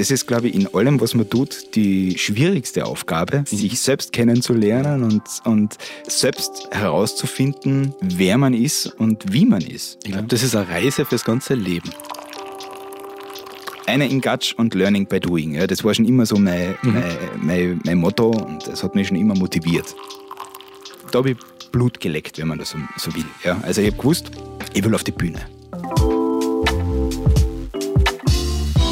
Das ist, glaube ich, in allem, was man tut, die schwierigste Aufgabe, sich selbst kennenzulernen und, und selbst herauszufinden, wer man ist und wie man ist. Ich glaube, das ist eine Reise fürs ganze Leben. Einer in Gatsch und Learning by Doing. Ja, das war schon immer so mein, Mhm. mein, mein, mein Motto und das hat mich schon immer motiviert. Da habe ich Blut geleckt, wenn man das so, so will. Ja, also ich habe gewusst, ich will auf die Bühne.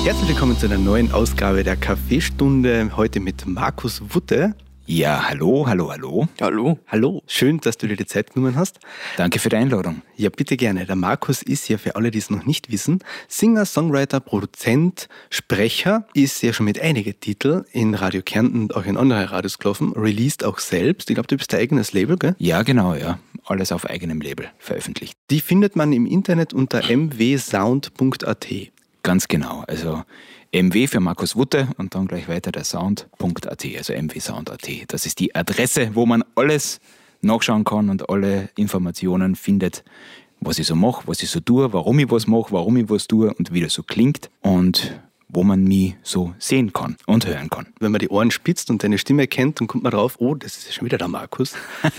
Herzlich willkommen zu einer neuen Ausgabe der Kaffeestunde. Heute mit Markus Wutte. Ja, hallo, hallo, hallo. Hallo. Hallo. Schön, dass du dir die Zeit genommen hast. Danke für die Einladung. Ja, bitte gerne. Der Markus ist ja für alle, die es noch nicht wissen, Singer, Songwriter, Produzent, Sprecher, ist ja schon mit einigen Titeln in Radio Kärnten und auch in anderen Radios gelaufen, released auch selbst. Ich glaube, du bist dein eigenes Label, gell? Ja, genau, ja. Alles auf eigenem Label veröffentlicht. Die findet man im Internet unter mwsound.at. Ganz genau. Also MW für Markus Wutte und dann gleich weiter der Sound.at, also mwsound.at. Das ist die Adresse, wo man alles nachschauen kann und alle Informationen findet, was ich so mache, was ich so tue, warum ich was mache, warum ich was tue und wie das so klingt und wo man mich so sehen kann und hören kann. Wenn man die Ohren spitzt und deine Stimme kennt, dann kommt man drauf, oh, das ist ja schon wieder der Markus.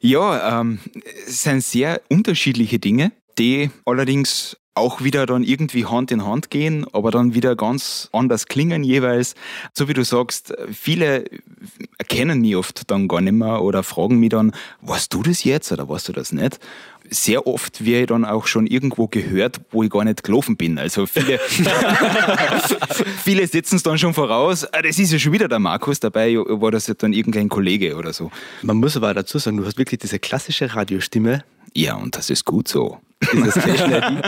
Ja, ähm, es sind sehr unterschiedliche Dinge, die allerdings auch wieder dann irgendwie Hand in Hand gehen, aber dann wieder ganz anders klingen jeweils. So wie du sagst, viele erkennen mich oft dann gar nicht mehr oder fragen mich dann, warst du das jetzt oder warst du das nicht? Sehr oft werde ich dann auch schon irgendwo gehört, wo ich gar nicht gelaufen bin. Also viele, viele setzen es dann schon voraus, ah, das ist ja schon wieder der Markus, dabei war das ja dann irgendein Kollege oder so. Man muss aber dazu sagen, du hast wirklich diese klassische Radiostimme. Ja, und das ist gut so. Dieses Flash-Lady.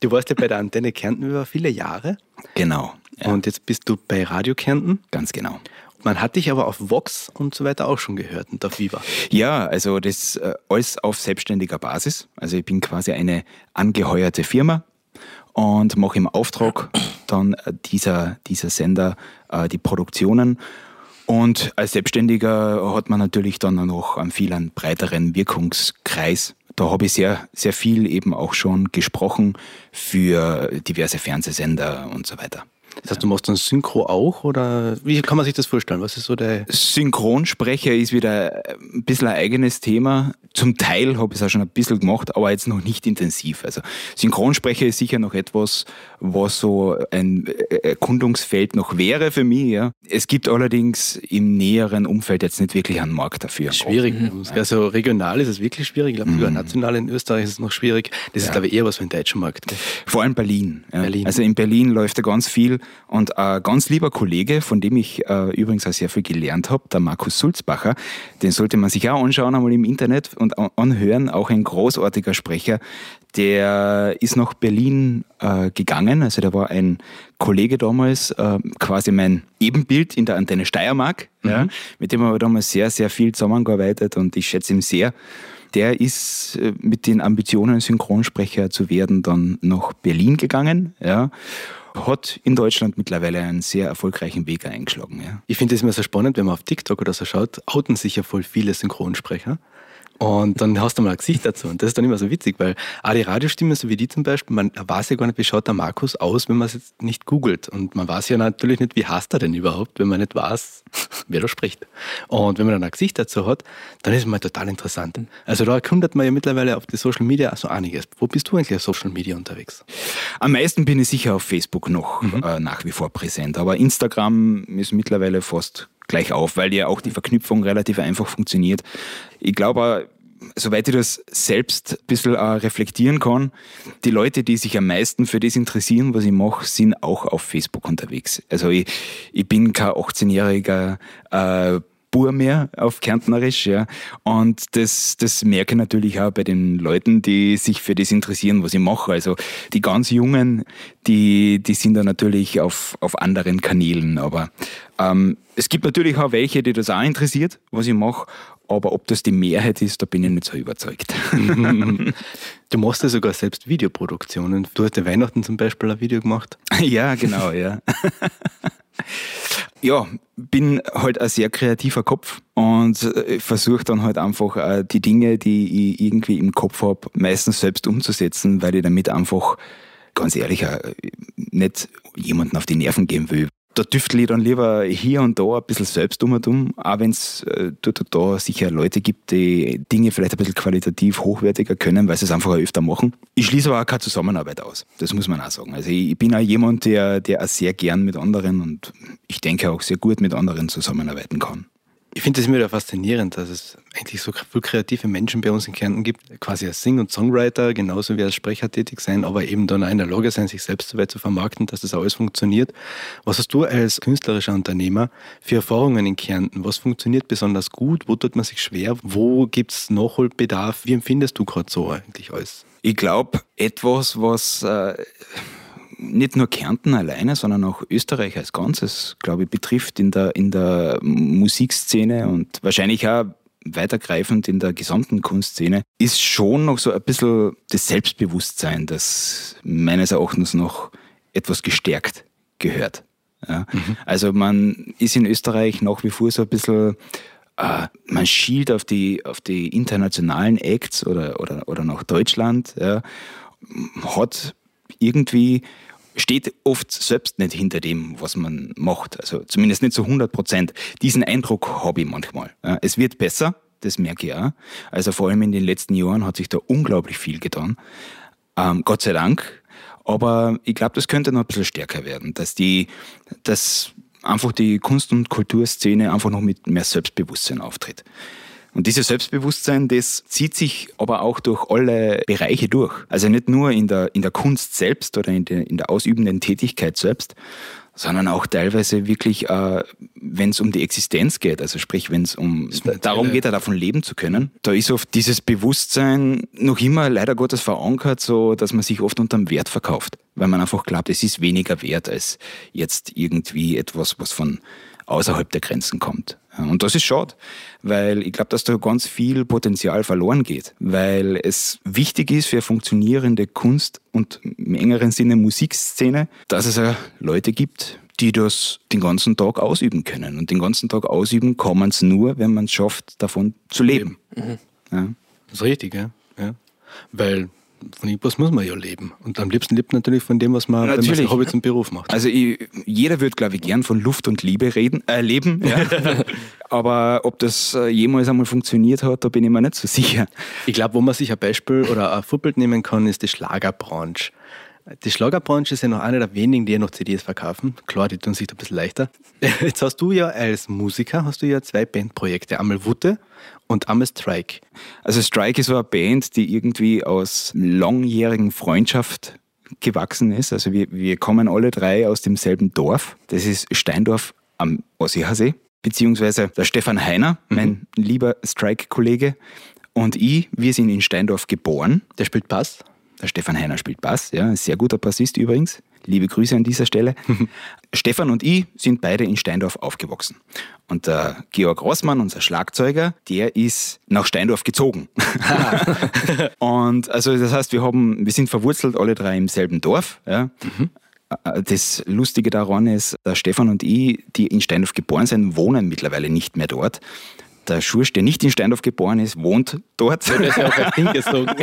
Du warst ja bei der Antenne Kärnten über viele Jahre Genau. Ja, und jetzt bist du bei Radio Kärnten. ganz genau. Man hat dich aber auf Vox und so weiter auch schon gehört und auf Viva. Ja, also das äh, alles auf selbstständiger Basis. Also ich bin quasi eine angeheuerte Firma und mache im Auftrag dann äh, dieser, dieser Sender äh, die Produktionen. Und als Selbstständiger hat man natürlich dann noch einen viel einen breiteren Wirkungskreis. Da habe ich sehr, sehr viel eben auch schon gesprochen für diverse Fernsehsender und so weiter. Das heißt, du machst dann Synchro auch oder wie kann man sich das vorstellen? Was ist so der. Synchronsprecher ist wieder ein bisschen ein eigenes Thema. Zum Teil habe ich es auch schon ein bisschen gemacht, aber jetzt noch nicht intensiv. Also Synchronsprecher ist sicher noch etwas, was so ein Erkundungsfeld noch wäre für mich. Ja. Es gibt allerdings im näheren Umfeld jetzt nicht wirklich einen Markt dafür. Schwierig. Also regional ist es wirklich schwierig. Ich glaube, Mhm. sogar national in Österreich ist es noch schwierig. Das ist, glaube ich, eher was für den deutschen Markt. Vor allem Berlin. Ja. Berlin. Also in Berlin läuft da ganz viel und ein ganz lieber Kollege, von dem ich äh, übrigens auch sehr viel gelernt habe, der Markus Sulzbacher, den sollte man sich auch anschauen einmal im Internet und an- anhören, auch ein großartiger Sprecher, der ist nach Berlin äh, gegangen, also der war ein Kollege damals, äh, quasi mein Ebenbild in der Antenne Steiermark, ja, mit dem haben wir damals sehr, sehr viel zusammengearbeitet und ich schätze ihn sehr der ist äh, mit den Ambitionen, Synchronsprecher zu werden, dann nach Berlin gegangen. Ja. Hat in Deutschland mittlerweile einen sehr erfolgreichen Weg eingeschlagen. Ja. Ich finde das immer so spannend, wenn man auf TikTok oder so schaut, outen sich ja voll viele Synchronsprecher. Und dann hast du mal ein Gesicht dazu. Und das ist dann immer so witzig, weil auch die Radiostimmen, so wie die zum Beispiel, man weiß ja gar nicht, wie schaut der Markus aus, wenn man es jetzt nicht googelt. Und man weiß ja natürlich nicht, wie heißt er denn überhaupt, wenn man nicht weiß, wer da spricht. Und wenn man dann ein Gesicht dazu hat, dann ist es mal total interessant. Also da erkundet man ja mittlerweile auf die Social Media so einiges. Wo bist du eigentlich auf Social Media unterwegs? Am meisten bin ich sicher auf Facebook noch äh, nach wie vor präsent, aber Instagram ist mittlerweile fast gleich auf, weil ja auch die Verknüpfung relativ einfach funktioniert. Ich glaube, soweit ich das selbst ein bisschen reflektieren kann, die Leute, die sich am meisten für das interessieren, was ich mache, sind auch auf Facebook unterwegs. Also ich, ich bin kein 18-jähriger äh, Bur mehr auf Kärntnerisch, ja. Und das, das merke ich natürlich auch bei den Leuten, die sich für das interessieren, was ich mache. Also die ganz Jungen, die, die sind da natürlich auf, auf anderen Kanälen. Aber ähm, es gibt natürlich auch welche, die das auch interessiert, was ich mache. Aber ob das die Mehrheit ist, da bin ich nicht so überzeugt. Du machst ja sogar selbst Videoproduktionen. Du hast ja Weihnachten zum Beispiel ein Video gemacht. ja, genau, ja. ja, bin halt ein sehr kreativer Kopf und versuche dann halt einfach äh, die Dinge, die ich irgendwie im Kopf habe, meistens selbst umzusetzen, weil ich damit einfach ganz ehrlich äh, nicht jemanden auf die Nerven gehen will. Da düftel ich dann lieber hier und da ein bisschen selbst um und um, auch wenn es äh, da, da sicher Leute gibt, die Dinge vielleicht ein bisschen qualitativ hochwertiger können, weil sie es einfach öfter machen. Ich schließe aber auch keine Zusammenarbeit aus. Das muss man auch sagen. Also ich, ich bin auch jemand, der, der auch sehr gern mit anderen und ich denke auch sehr gut mit anderen zusammenarbeiten kann. Ich finde es immer wieder faszinierend, dass es eigentlich so viele kreative Menschen bei uns in Kärnten gibt, quasi als Sing- und Songwriter, genauso wie als Sprecher tätig sein, aber eben dann auch in der Lage sein, sich selbst so weit zu vermarkten, dass das alles funktioniert. Was hast du als künstlerischer Unternehmer für Erfahrungen in Kärnten? Was funktioniert besonders gut? Wo tut man sich schwer? Wo gibt es Nachholbedarf? Wie empfindest du gerade so eigentlich alles? Ich glaube, etwas, was äh, nicht nur Kärnten alleine, sondern auch Österreich als Ganzes, glaube ich, betrifft in der, in der Musikszene und wahrscheinlich auch weitergreifend in der gesamten Kunstszene, ist schon noch so ein bisschen das Selbstbewusstsein, das meines Erachtens noch etwas gestärkt gehört. Ja. Mhm. Also man ist in Österreich nach wie vor so ein bisschen, äh, man schielt auf die, auf die internationalen Acts oder, oder, oder nach Deutschland, ja, hat irgendwie steht oft selbst nicht hinter dem, was man macht. Also zumindest nicht zu 100 Prozent. Diesen Eindruck habe ich manchmal. Es wird besser, das merke ich auch. Also vor allem in den letzten Jahren hat sich da unglaublich viel getan. Ähm, Gott sei Dank. Aber ich glaube, das könnte noch ein bisschen stärker werden, dass die, dass einfach die Kunst- und Kulturszene einfach noch mit mehr Selbstbewusstsein auftritt. Und dieses Selbstbewusstsein, das zieht sich aber auch durch alle Bereiche durch. Also nicht nur in der, in der Kunst selbst oder in der, in der ausübenden Tätigkeit selbst, sondern auch teilweise wirklich, äh, wenn es um die Existenz geht, also sprich, wenn es um darum geht, davon leben zu können, da ist oft dieses Bewusstsein noch immer leider Gottes verankert, so dass man sich oft unterm Wert verkauft, weil man einfach glaubt, es ist weniger wert als jetzt irgendwie etwas, was von außerhalb der Grenzen kommt. Und das ist schade, weil ich glaube, dass da ganz viel Potenzial verloren geht, weil es wichtig ist für funktionierende Kunst und im engeren Sinne Musikszene, dass es auch Leute gibt, die das den ganzen Tag ausüben können. Und den ganzen Tag ausüben kann man es nur, wenn man es schafft, davon zu leben. Mhm. Ja. Das ist richtig, ja. ja. Weil von irgendwas muss man ja leben. Und am liebsten lebt man natürlich von dem, was man, natürlich. wenn man Hobby zum Beruf macht. Also ich, jeder würde, glaube ich, gern von Luft und Liebe reden, äh, leben. Ja. Aber ob das äh, jemals einmal funktioniert hat, da bin ich mir nicht so sicher. Ich glaube, wo man sich ein Beispiel oder ein Vorbild nehmen kann, ist die Schlagerbranche. Die Schlagerbranche ist ja noch eine der wenigen, die ja noch CDs verkaufen. Klar, die tun sich da ein bisschen leichter. Jetzt hast du ja als Musiker hast du ja zwei Bandprojekte. Einmal Wutte und einmal Strike. Also Strike ist so eine Band, die irgendwie aus langjährigen Freundschaft gewachsen ist. Also wir, wir kommen alle drei aus demselben Dorf. Das ist Steindorf am Ossiasee. Beziehungsweise der Stefan Heiner, mhm. mein lieber Strike-Kollege, und ich, wir sind in Steindorf geboren. Der spielt Bass? Der Stefan Heiner spielt Bass, ja, ein sehr guter Bassist übrigens. Liebe Grüße an dieser Stelle. Stefan und ich sind beide in Steindorf aufgewachsen. Und der Georg Rossmann, unser Schlagzeuger, der ist nach Steindorf gezogen. und also das heißt, wir haben, wir sind verwurzelt alle drei im selben Dorf. Ja. Mhm. Das Lustige daran ist, der Stefan und ich, die in Steindorf geboren sind, wohnen mittlerweile nicht mehr dort. Der Schursch, der nicht in Steindorf geboren ist, wohnt dort. Ja, ist ja auch als Kind gezogen.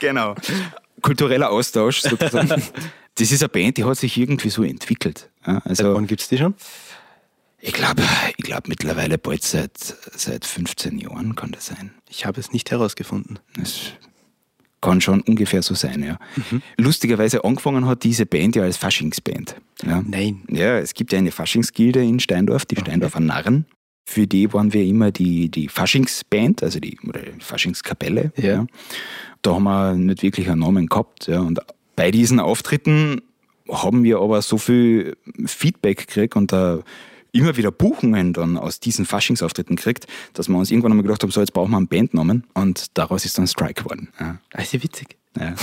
genau. Kultureller Austausch sozusagen. Das ist eine Band, die hat sich irgendwie so entwickelt. Also, seit wann gibt es die schon? Ich glaube, ich glaube mittlerweile bald seit, seit 15 Jahren kann das sein. Ich habe es nicht herausgefunden. Das kann schon ungefähr so sein, ja. Mhm. Lustigerweise angefangen hat diese Band ja als Faschingsband. Ja. Nein. Ja, es gibt ja eine Faschingsgilde in Steindorf, die okay. Steindorfer Narren. Für die waren wir immer die, die Faschingsband, also die, oder die Faschingskapelle. Ja. ja. Da haben wir nicht wirklich einen Namen gehabt. Ja. Und bei diesen Auftritten haben wir aber so viel Feedback gekriegt und da immer wieder Buchungen dann aus diesen Faschingsauftritten gekriegt, dass wir uns irgendwann einmal gedacht haben, so jetzt brauchen wir einen Bandnamen und daraus ist dann Strike geworden. Ja. Also witzig. Ja.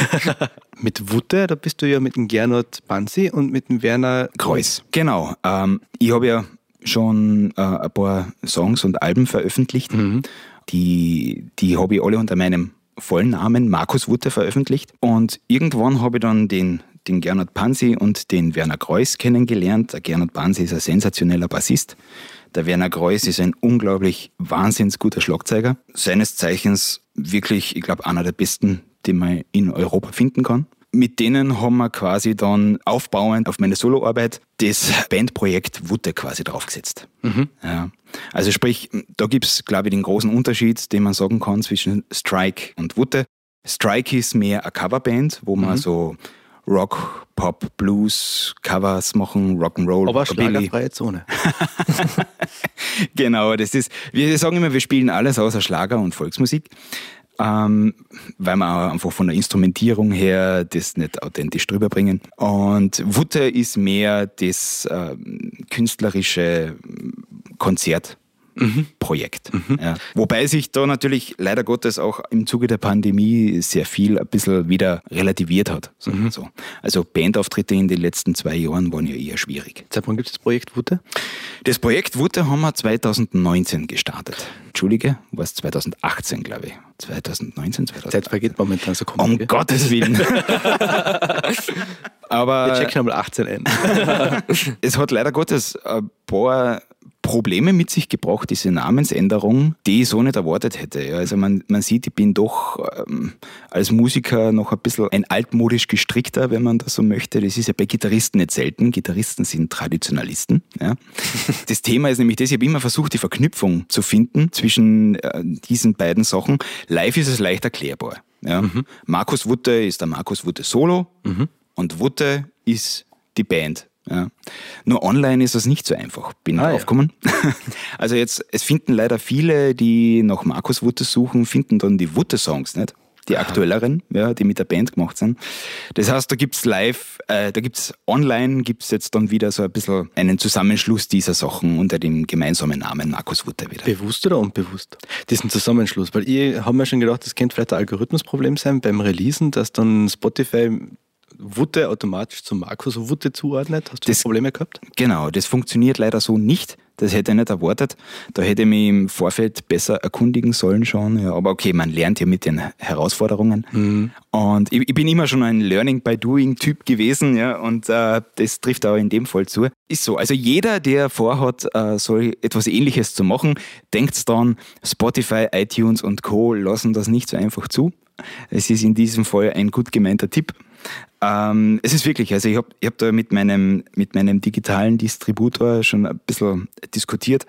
mit Wutte, da bist du ja mit dem Gernot Bansi und mit dem Werner Kreuz. Genau. Ähm, ich habe ja schon äh, ein paar Songs und Alben veröffentlicht. Mhm. Die, die habe ich alle unter meinem vollen Namen Markus Wutte veröffentlicht. Und irgendwann habe ich dann den, den Gernot Pansi und den Werner Kreuss kennengelernt. Der Gernot Pansi ist ein sensationeller Bassist. Der Werner Kreuss ist ein unglaublich wahnsinns guter Schlagzeuger. Seines Zeichens wirklich, ich glaube, einer der besten, den man in Europa finden kann. Mit denen haben wir quasi dann aufbauend auf meine Soloarbeit das Bandprojekt Wutte quasi draufgesetzt. Mhm. Ja. Also sprich, da gibt es, glaube ich, den großen Unterschied, den man sagen kann zwischen Strike und Wutte. Strike ist mehr eine Coverband, wo man mhm. so Rock, Pop, Blues, Covers machen, Rock'n'Roll. Aber schlagerfreie Zone. genau, das ist, wir sagen immer, wir spielen alles außer Schlager und Volksmusik ähm, weil wir einfach von der Instrumentierung her das nicht authentisch drüber bringen. Und Wutte ist mehr das äh, künstlerische Konzert mhm. Projekt. Mhm. Ja. Wobei sich da natürlich leider Gottes auch im Zuge der Pandemie sehr viel ein bisschen wieder relativiert hat. Mhm. So. Also Bandauftritte in den letzten zwei Jahren waren ja eher schwierig. Seit wann gibt es das Projekt Wutte? Das Projekt Wutte haben wir 2019 gestartet. Entschuldige, war es 2018, glaube ich. 2019, 2018. Zeit vergeht momentan so komisch. Um gell? Gottes Willen. Aber Wir checken einmal 18 ein. es hat leider Gottes ein paar Probleme mit sich gebracht, diese Namensänderung, die ich so nicht erwartet hätte. Also man, man sieht, ich bin doch ähm, als Musiker noch ein bisschen ein altmodisch gestrickter, wenn man das so möchte. Das ist ja bei Gitarristen nicht selten. Gitarristen sind Traditionalisten. Ja. Das Thema ist nämlich das, ich habe immer versucht, die Verknüpfung zu finden zwischen äh, diesen beiden Sachen. Live ist es leicht erklärbar. Ja. Mhm. Markus Wutte ist der Markus Wutte Solo mhm. und Wutte ist die Band. Ja. Nur online ist das nicht so einfach, bin ich ah, draufgekommen. Ja. Also jetzt, es finden leider viele, die nach Markus Wutte suchen, finden dann die Wutte-Songs nicht. Die aktuelleren, ja, die mit der Band gemacht sind. Das heißt, da gibt's live, äh, da gibt's online, gibt's jetzt dann wieder so ein bisschen einen Zusammenschluss dieser Sachen unter dem gemeinsamen Namen Markus Wutte wieder. Bewusst oder unbewusst? Diesen Zusammenschluss, weil ich habe mir schon gedacht, das könnte vielleicht ein Algorithmusproblem sein beim Releasen, dass dann Spotify Wutte automatisch zu Markus Wutte zuordnet? Hast du das, Probleme gehabt? Genau, das funktioniert leider so nicht. Das hätte ich nicht erwartet. Da hätte ich mich im Vorfeld besser erkundigen sollen schon. Ja, aber okay, man lernt ja mit den Herausforderungen. Mhm. Und ich, ich, bin immer schon ein Learning by Doing Typ gewesen, ja, und äh, das trifft auch in dem Fall zu. Ist so. Also jeder, der vorhat, äh, so etwas ähnliches zu machen, denkt dann, Spotify, iTunes und Co. lassen das nicht so einfach zu. Es ist in diesem Fall ein gut gemeinter Tipp. Ähm, es ist wirklich, also ich habe ich hab da mit meinem, mit meinem digitalen Distributor schon ein bisschen diskutiert.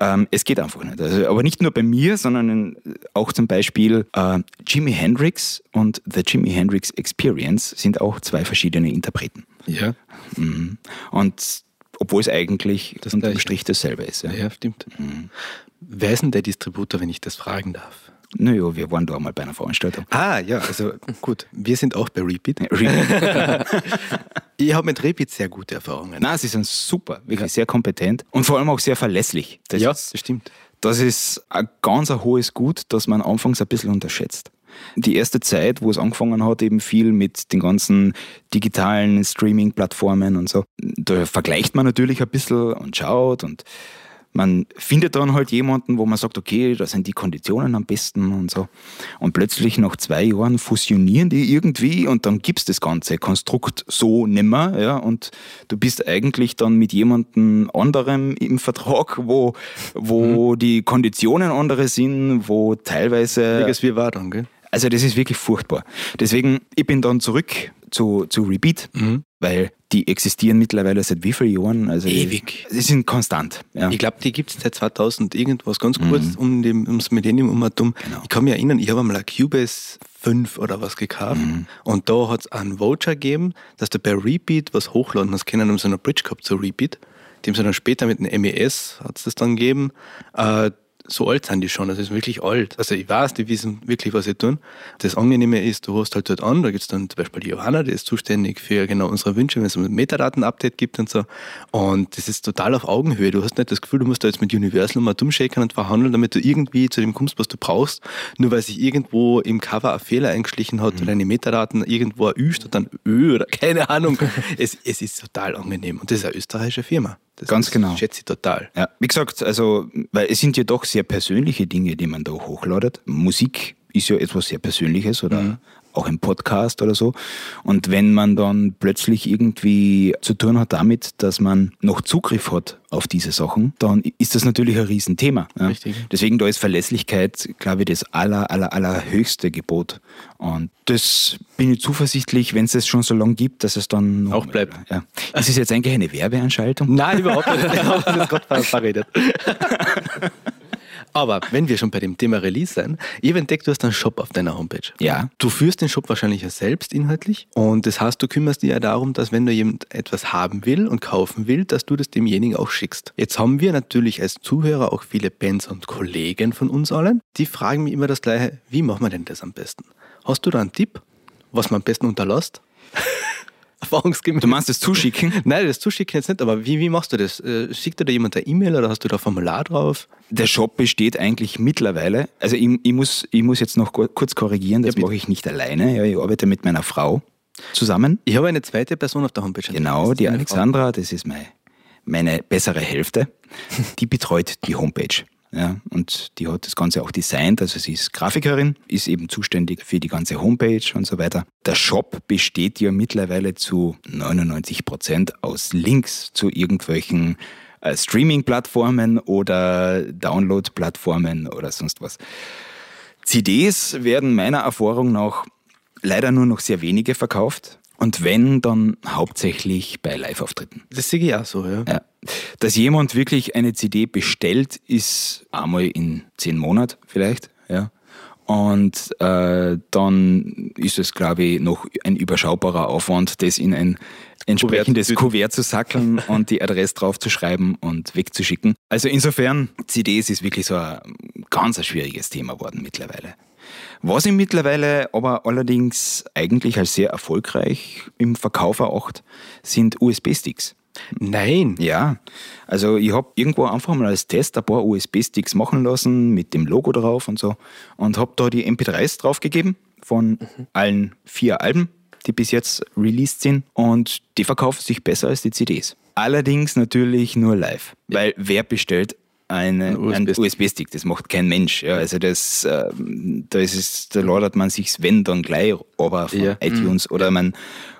Ähm, es geht einfach nicht. Also, aber nicht nur bei mir, sondern auch zum Beispiel äh, Jimi Hendrix und The Jimi Hendrix Experience sind auch zwei verschiedene Interpreten. Ja. Mhm. Und obwohl es eigentlich das unterm Strich dasselbe ist. Ja, ja stimmt. Mhm. Wer ist denn der Distributor, wenn ich das fragen darf? Naja, wir waren da einmal bei einer Veranstaltung. Ah, ja, also gut. Wir sind auch bei Repeat. Repeat. ich habe mit Repeat sehr gute Erfahrungen. Nein, sie sind super, wirklich ja. sehr kompetent und vor allem auch sehr verlässlich. Das ja, ist, das stimmt. Das ist ein ganz ein hohes Gut, das man anfangs ein bisschen unterschätzt. Die erste Zeit, wo es angefangen hat, eben viel mit den ganzen digitalen Streaming-Plattformen und so, da vergleicht man natürlich ein bisschen und schaut und man findet dann halt jemanden, wo man sagt, okay, da sind die Konditionen am besten und so. Und plötzlich nach zwei Jahren fusionieren die irgendwie und dann gibt es das ganze Konstrukt so nimmer. Ja, und du bist eigentlich dann mit jemandem anderem im Vertrag, wo, wo mhm. die Konditionen andere sind, wo teilweise. Wie war dann, gell? Also das ist wirklich furchtbar. Deswegen, ich bin dann zurück zu, zu Repeat, mhm. Weil die existieren mittlerweile seit wie vielen Jahren? Also Ewig. Sie sind konstant. Ja. Ich glaube, die gibt es seit 2000 irgendwas, ganz kurz mhm. um dem, ums Millennium um Genau. Ich kann mich erinnern, ich habe einmal ein Cubase 5 oder was gekauft mhm. und da hat es einen Voucher gegeben, dass du bei Repeat was hochladen hast können, um so eine Bridge gehabt zu Repeat. Die haben sie dann später mit dem MES, hat es das dann gegeben, äh, so alt sind die schon, also ist wirklich alt. Also ich weiß, die wissen wirklich, was sie tun. Das Angenehme ist, du hast halt dort an, da gibt es dann zum Beispiel die Johanna, die ist zuständig für genau unsere Wünsche, wenn es um ein Metadaten-Update gibt und so. Und das ist total auf Augenhöhe. Du hast nicht das Gefühl, du musst da jetzt mit Universal mal dumm shaken und verhandeln, damit du irgendwie zu dem kommst, was du brauchst, nur weil sich irgendwo im Cover ein Fehler eingeschlichen hat mhm. oder deine Metadaten irgendwo ein Ü statt ein Ö oder keine Ahnung. es, es ist total angenehm. Und das ist eine österreichische Firma. Das Ganz genau. schätze ich total. Ja, wie gesagt, also, weil es sind ja doch sehr persönliche Dinge, die man da hochladet. Musik ist ja etwas sehr Persönliches oder mhm. auch im Podcast oder so. Und wenn man dann plötzlich irgendwie zu tun hat damit, dass man noch Zugriff hat auf diese Sachen, dann ist das natürlich ein Riesenthema. Ja. Richtig. Deswegen da ist Verlässlichkeit, glaube ich, das aller, aller, allerhöchste Gebot. Und das bin ich zuversichtlich, wenn es es schon so lange gibt, dass es dann auch bleibt. Ja. Ist es jetzt eigentlich eine Werbeanschaltung? Nein, überhaupt nicht. Ich habe das gerade verredet. Aber wenn wir schon bei dem Thema Release sind, ich habe entdeckt, du hast einen Shop auf deiner Homepage. Ja. Du führst den Shop wahrscheinlich ja selbst inhaltlich und das heißt, du kümmerst dich ja darum, dass wenn du jemand etwas haben will und kaufen will, dass du das demjenigen auch schickst. Jetzt haben wir natürlich als Zuhörer auch viele Bands und Kollegen von uns allen, die fragen mich immer das gleiche, wie machen wir denn das am besten? Hast du da einen Tipp, was man am besten unterlässt? erfahrungsgemäß. Du meinst das Zuschicken? Nein, das Zuschicken jetzt nicht, aber wie, wie machst du das? Äh, schickt dir da jemand eine E-Mail oder hast du da ein Formular drauf? Der Shop besteht eigentlich mittlerweile, also ich, ich muss, ich muss jetzt noch kurz korrigieren, das ja, mache ich nicht alleine, ja, ich arbeite mit meiner Frau zusammen. Ich habe eine zweite Person auf der Homepage. Genau, die Alexandra, Frau. das ist meine, meine bessere Hälfte, die betreut die Homepage. Ja, und die hat das Ganze auch designt, also sie ist Grafikerin, ist eben zuständig für die ganze Homepage und so weiter. Der Shop besteht ja mittlerweile zu 99 Prozent aus Links zu irgendwelchen äh, Streaming-Plattformen oder Download-Plattformen oder sonst was. CDs werden meiner Erfahrung nach leider nur noch sehr wenige verkauft. Und wenn, dann hauptsächlich bei Live-Auftritten. Das sehe ich auch so, ja. ja. Dass jemand wirklich eine CD bestellt, ist einmal in zehn Monaten vielleicht, ja. Und äh, dann ist es, glaube ich, noch ein überschaubarer Aufwand, das in ein entsprechendes Kuvert, Kuvert zu sackeln und die Adresse drauf zu schreiben und wegzuschicken. Also insofern, CDs ist wirklich so ein ganz ein schwieriges Thema geworden mittlerweile. Was ich mittlerweile aber allerdings eigentlich als sehr erfolgreich im Verkauf eracht, sind USB-Sticks. Nein. Ja, also ich habe irgendwo einfach mal als Test ein paar USB-Sticks machen lassen mit dem Logo drauf und so und habe da die MP3s draufgegeben von mhm. allen vier Alben, die bis jetzt released sind und die verkaufen sich besser als die CDs. Allerdings natürlich nur live, weil wer bestellt eine, ein USB-Stick. das macht kein Mensch. Ja, also das, äh, da ist es, da ladet man sich wenn dann gleich aber von ja. iTunes mhm. oder man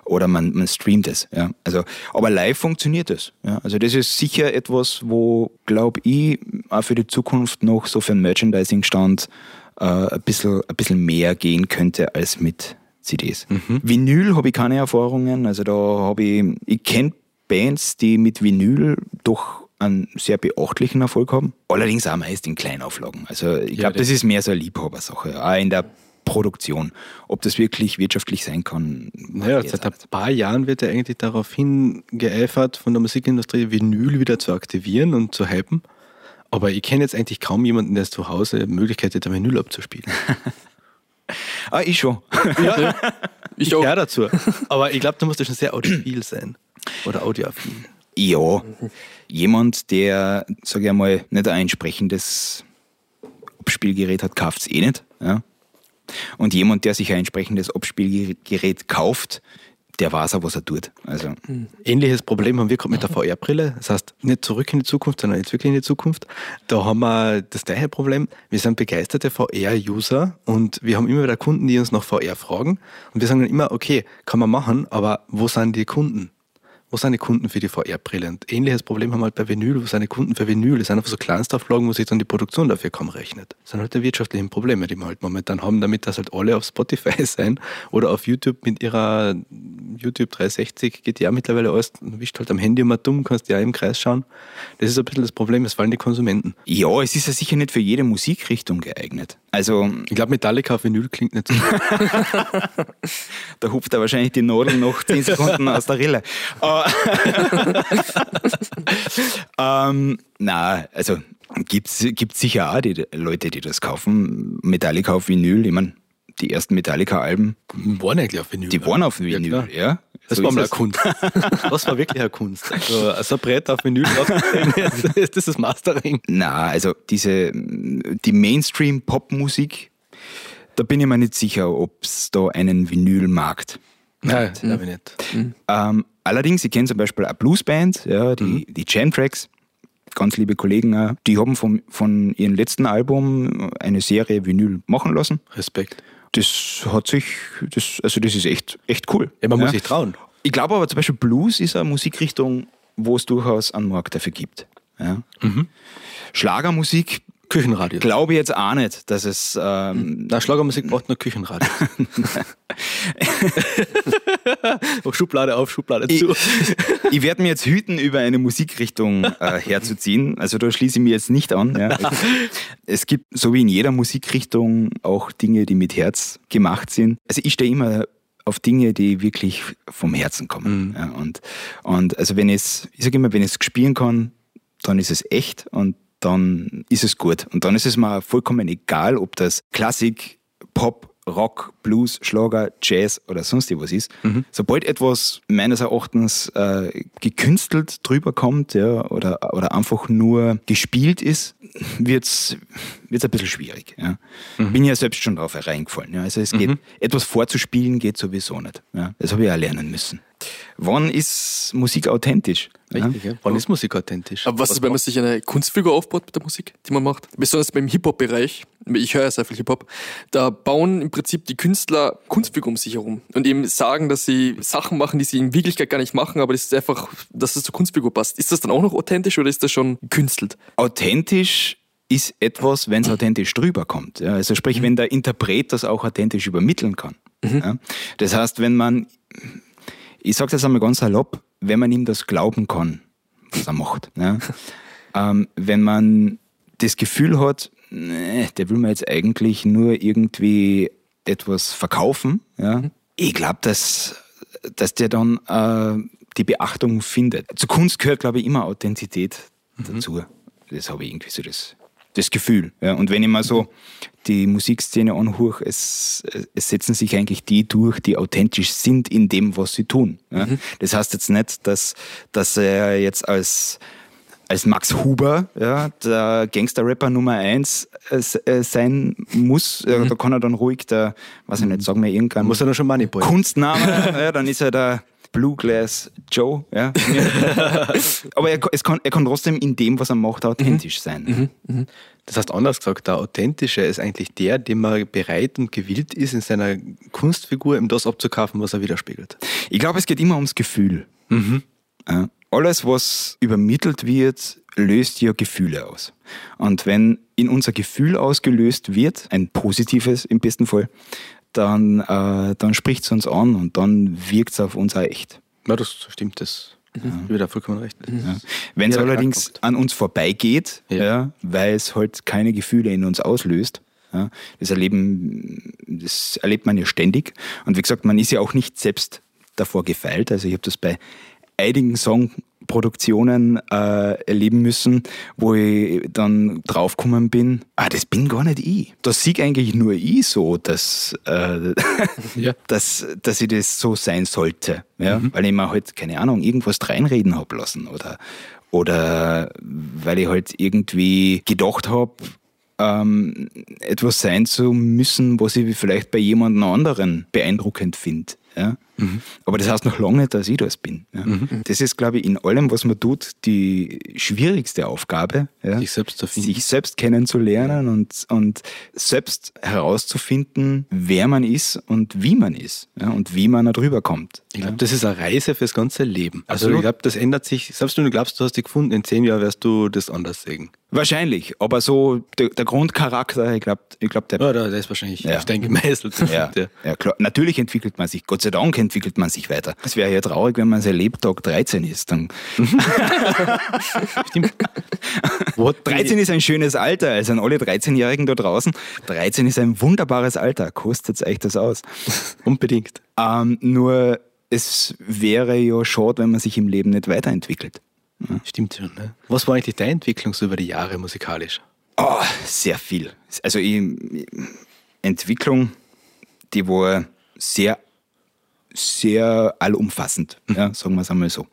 oder man, man streamt es. Ja. Also, aber live funktioniert es. Ja. Also das ist sicher etwas, wo, glaube ich, auch für die Zukunft noch so für einen Merchandising-Stand äh, ein, bisschen, ein bisschen mehr gehen könnte als mit CDs. Mhm. Vinyl habe ich keine Erfahrungen. Also da habe ich, ich kenne Bands, die mit Vinyl doch einen sehr beachtlichen Erfolg haben. Allerdings auch meist in Kleinauflagen. Also ich ja, glaube, das ist mehr so eine Liebhabersache. Auch in der Produktion. Ob das wirklich wirtschaftlich sein kann. Naja, seit ein paar Jahren wird ja eigentlich darauf hingeeifert, von der Musikindustrie Vinyl wieder zu aktivieren und zu hypen. Aber ich kenne jetzt eigentlich kaum jemanden, der zu Hause Möglichkeit hat, Vinyl abzuspielen. ah, ich schon. Ja, ich auch. Ja, dazu. Aber ich glaube, da musst du schon sehr audiophil sein. Oder audioaffin. Ja, jemand, der, sage ich einmal, nicht ein entsprechendes Abspielgerät hat, kauft es eh nicht. Ja? Und jemand, der sich ein entsprechendes Abspielgerät kauft, der weiß auch, was er tut. Also. Hm. Ähnliches Problem haben wir gerade mit der VR-Brille. Das heißt, nicht zurück in die Zukunft, sondern jetzt wirklich in die Zukunft. Da haben wir das gleiche Problem. Wir sind begeisterte VR-User und wir haben immer wieder Kunden, die uns nach VR fragen. Und wir sagen dann immer, okay, kann man machen, aber wo sind die Kunden? Wo sind die Kunden für die VR-Brille? Und ähnliches Problem haben wir halt bei Vinyl, wo sind die Kunden für Vinyl? Das sind einfach so Kleinstauflagen, wo sich dann die Produktion dafür kaum rechnet. Das sind halt die wirtschaftlichen Probleme, die wir halt momentan haben, damit das halt alle auf Spotify sein oder auf YouTube mit ihrer YouTube 360 geht ja mittlerweile alles, wischt halt am Handy immer dumm, kannst ja im Kreis schauen. Das ist ein bisschen das Problem, es fallen die Konsumenten. Ja, es ist ja sicher nicht für jede Musikrichtung geeignet. Also, ich glaube, Metallica auf Vinyl klingt nicht so. da hupft er wahrscheinlich die Nadel noch 10 Sekunden aus der Rille. ähm, na, also gibt es sicher auch die Leute, die das kaufen. Metallica auf Vinyl, ich meine, die ersten Metallica-Alben waren eigentlich auf Vinyl. Die waren auf Vinyl, ja. ja. Das so war mal eine Kunst. Das war wirklich eine Kunst. Also, so ein Brett auf Vinyl das ist das Mastering. Na, also diese, die Mainstream-Pop-Musik, da bin ich mir nicht sicher, ob es da einen Vinylmarkt Nein, mhm. glaube ich nicht. Mhm. Ähm, allerdings, ich kenne zum Beispiel eine Bluesband, ja, die, mhm. die Jam Tracks, ganz liebe Kollegen, die haben vom, von ihrem letzten Album eine Serie Vinyl machen lassen. Respekt. Das hat sich, das, also das ist echt, echt cool. Ja, man muss sich trauen. Ich glaube aber zum Beispiel Blues ist eine Musikrichtung, wo es durchaus einen Markt dafür gibt. Ja. Schlagermusik Küchenradio. glaube ich jetzt auch nicht, dass es ähm, Na, Schlagermusik braucht nur Küchenradio. oh, Schublade auf, Schublade zu. ich werde mir jetzt hüten, über eine Musikrichtung äh, herzuziehen. Also da schließe ich mich jetzt nicht an. Ja. Es gibt, so wie in jeder Musikrichtung, auch Dinge, die mit Herz gemacht sind. Also ich stehe immer auf Dinge, die wirklich vom Herzen kommen. Ja, und, und also wenn es, ich sage immer, wenn ich es spielen kann, dann ist es echt und dann ist es gut. Und dann ist es mir vollkommen egal, ob das Klassik, Pop, Rock, Blues, Schlager, Jazz oder sonst was ist. Sobald etwas meines Erachtens äh, gekünstelt drüber kommt ja, oder, oder einfach nur gespielt ist, wird es ein bisschen schwierig. Ja. Bin ja selbst schon drauf reingefallen. Ja. Also es geht, etwas vorzuspielen geht sowieso nicht. Ja. Das habe ich auch lernen müssen. Wann ist Musik authentisch? Richtig, ja. Wann ist Musik authentisch? Aber was ist, wenn man sich eine Kunstfigur aufbaut mit der Musik, die man macht? Besonders beim Hip-Hop-Bereich, ich höre ja sehr viel Hip-Hop, da bauen im Prinzip die Künstler Kunstfiguren um sich herum und eben sagen, dass sie Sachen machen, die sie in Wirklichkeit gar nicht machen, aber das ist einfach, dass das zur Kunstfigur passt. Ist das dann auch noch authentisch oder ist das schon gekünstelt? authentisch ist etwas, wenn es authentisch drüber kommt. Ja, also sprich, wenn der Interpret das auch authentisch übermitteln kann. Ja, das heißt, wenn man, ich sage das einmal ganz salopp, wenn man ihm das glauben kann, was er macht. Ja, ähm, wenn man das Gefühl hat, nee, der will mir jetzt eigentlich nur irgendwie etwas verkaufen, ja, ich glaube, dass, dass der dann äh, die Beachtung findet. Zur Kunst gehört, glaube ich, immer Authentizität dazu. Das habe ich irgendwie so das, das Gefühl. Ja. Und wenn ich mal so die Musikszene anhöre, es, es setzen sich eigentlich die durch, die authentisch sind in dem, was sie tun. Ja. Das heißt jetzt nicht, dass, dass er jetzt als als Max Huber, ja, der Gangster-Rapper Nummer eins äh, s- äh, sein muss. Ja, Da kann er dann ruhig der, weiß ich nicht, sagen wir irgendwann. Muss er dann schon manipulieren. Kunstname, ja, dann ist er der Blue Glass Joe. Ja. Aber er, es kann, er kann trotzdem in dem, was er macht, authentisch sein. Das heißt, anders gesagt, der Authentische ist eigentlich der, dem man bereit und gewillt ist, in seiner Kunstfigur ihm das abzukaufen, was er widerspiegelt. Ich glaube, es geht immer ums Gefühl. Ja. Alles, was übermittelt wird, löst ja Gefühle aus. Und wenn in unser Gefühl ausgelöst wird, ein positives im besten Fall, dann, äh, dann spricht es uns an und dann wirkt es auf uns auch echt. Ja, das stimmt, das. Habe da vollkommen recht. Ja. Wenn es allerdings an uns vorbeigeht, Ja. ja. weil es halt keine Gefühle in uns auslöst, ja, das, erleben, das erlebt man ja ständig. Und wie gesagt, man ist ja auch nicht selbst davor gefeilt. Also ich habe das bei einigen Songproduktionen äh, erleben müssen, wo ich dann draufgekommen bin, ah, das bin gar nicht ich. Das sieg eigentlich nur ich so, dass, äh, Ja. dass, dass ich das so sein sollte. Ja? Weil ich mir halt, keine Ahnung, irgendwas reinreden hab lassen oder, oder weil ich halt irgendwie gedacht habe, ähm, etwas sein zu müssen, was ich vielleicht bei jemand anderen beeindruckend finde. Ja? Aber das heißt noch lange nicht, dass ich das bin. Ja? Das ist, glaube ich, in allem, was man tut, die schwierigste Aufgabe. Ja? Sich selbst zu finden. Sich selbst kennenzulernen und, und selbst herauszufinden, wer man ist und wie man ist ja? und wie man da drüber kommt. Ich glaube, das ist eine Reise fürs ganze Leben. Also Absolut. ich glaube, das ändert sich, selbst wenn du glaubst, du hast dich gefunden, in zehn Jahren wirst du das anders sehen. Wahrscheinlich, aber so der, der Grundcharakter, ich glaube, ich glaub, der Ja, der ist wahrscheinlich Ja. auf dein gemeißelt. Ja, ja, klar. Natürlich entwickelt man sich. Gott sei Dank entwickelt man sich weiter. Es wäre ja traurig, wenn man sein Lebtag 13 ist. Dann Stimmt. Wo hat 13 ist ein schönes Alter. Also an alle 13-Jährigen da draußen. 13 ist ein wunderbares Alter. Kostet euch das aus. Unbedingt. Ähm, nur es wäre ja schade, wenn man sich im Leben nicht weiterentwickelt. Stimmt schon. Ne? Was war eigentlich deine Entwicklung so über die Jahre musikalisch? Oh, sehr viel. Also ich, Entwicklung, die war sehr, sehr allumfassend, ja, sagen wir es einmal so.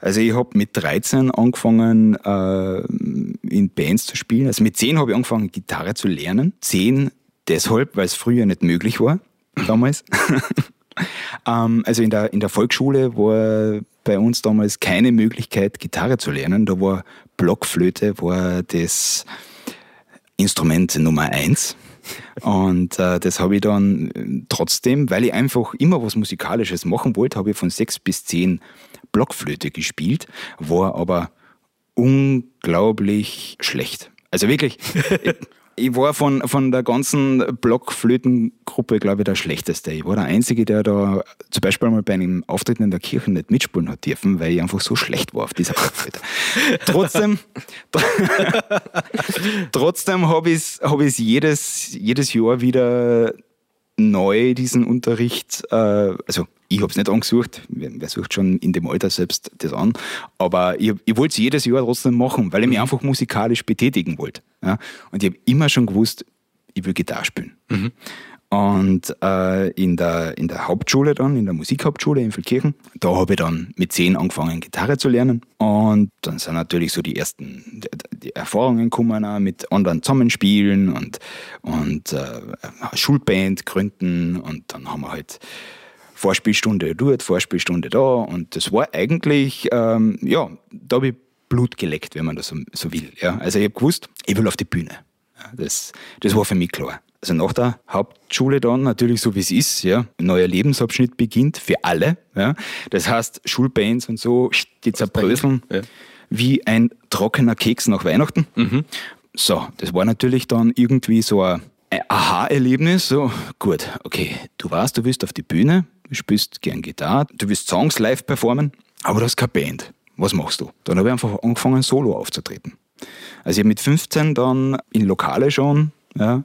Also ich habe mit 13 angefangen, äh, in Bands zu spielen. Also mit 10 habe ich angefangen, Gitarre zu lernen. 10 deshalb, weil es früher nicht möglich war, damals. ähm, also in der, in der Volksschule war bei uns damals keine Möglichkeit, Gitarre zu lernen. Da war Blockflöte war das Instrument Nummer eins. Und äh, das habe ich dann äh, trotzdem, weil ich einfach immer was Musikalisches machen wollte, habe ich von sechs bis zehn Blockflöte gespielt, war aber unglaublich schlecht. Also wirklich, ich war von, von der ganzen Blockflötengruppe, glaube ich, der Schlechteste. Ich war der Einzige, der da zum Beispiel mal bei einem Auftritt in der Kirche nicht mitspielen hat dürfen, weil ich einfach so schlecht war auf dieser Blockflöte. trotzdem trotzdem habe ich es hab jedes, jedes Jahr wieder neu, diesen Unterricht, äh, also ich habe es nicht angesucht, wer sucht schon in dem Alter selbst das an, aber ich, ich wollte es jedes Jahr trotzdem machen, weil ich mich mhm. einfach musikalisch betätigen wollte. Ja? Und ich habe immer schon gewusst, ich will Gitarre spielen. Mhm. Und äh, in, der, in der Hauptschule dann, in der Musikhauptschule in Vilkirchen, da habe ich dann mit zehn angefangen, Gitarre zu lernen. Und dann sind natürlich so die ersten die Erfahrungen gekommen, auch mit anderen Zusammenspielen und, und äh, Schulband gründen. Und dann haben wir halt Vorspielstunde dort, Vorspielstunde da. Und das war eigentlich, ähm, ja, da habe ich Blut geleckt, wenn man das so, so will. Ja. Also ich habe gewusst, ich will auf die Bühne. Das, das war für mich klar. Also nach der Hauptschule dann natürlich so wie es ist, ja, ein neuer Lebensabschnitt beginnt für alle. Ja. Das heißt, Schulbands und so, die zerbröseln ja. wie ein trockener Keks nach Weihnachten. Mhm. So, das war natürlich dann irgendwie so ein Aha-Erlebnis. So, gut, okay, du weißt, du willst auf die Bühne, du spielst gern Gitarre, du willst Songs live performen, aber du hast keine Band. Was machst du? Dann habe ich einfach angefangen, solo aufzutreten. Also ich habe mit 15 dann in Lokale schon ja,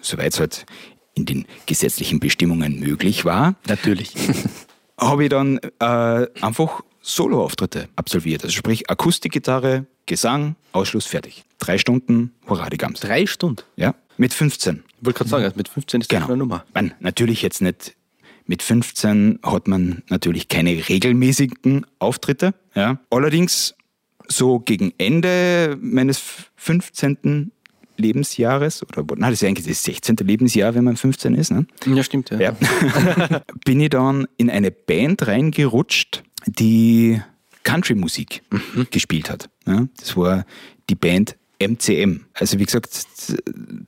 soweit es halt in den gesetzlichen Bestimmungen möglich war. Natürlich. habe ich dann äh, einfach Soloauftritte absolviert. Also sprich Akustikgitarre, Gesang, Ausschluss fertig. Drei Stunden, hurra, die Gams. Drei Stunden? Ja, mit 15. Ich wollte gerade sagen, also mit 15 ist das genau. eine Nummer. Man, natürlich jetzt nicht, mit 15 hat man natürlich keine regelmäßigen Auftritte. Ja. Allerdings so gegen Ende meines 15. Lebensjahres, oder nein, das ist eigentlich das 16. Lebensjahr, wenn man 15 ist. Ne? Ja, stimmt, ja. ja. bin ich dann in eine Band reingerutscht, die Country-Musik mhm. gespielt hat. Ja? Das war die Band MCM. Also wie gesagt,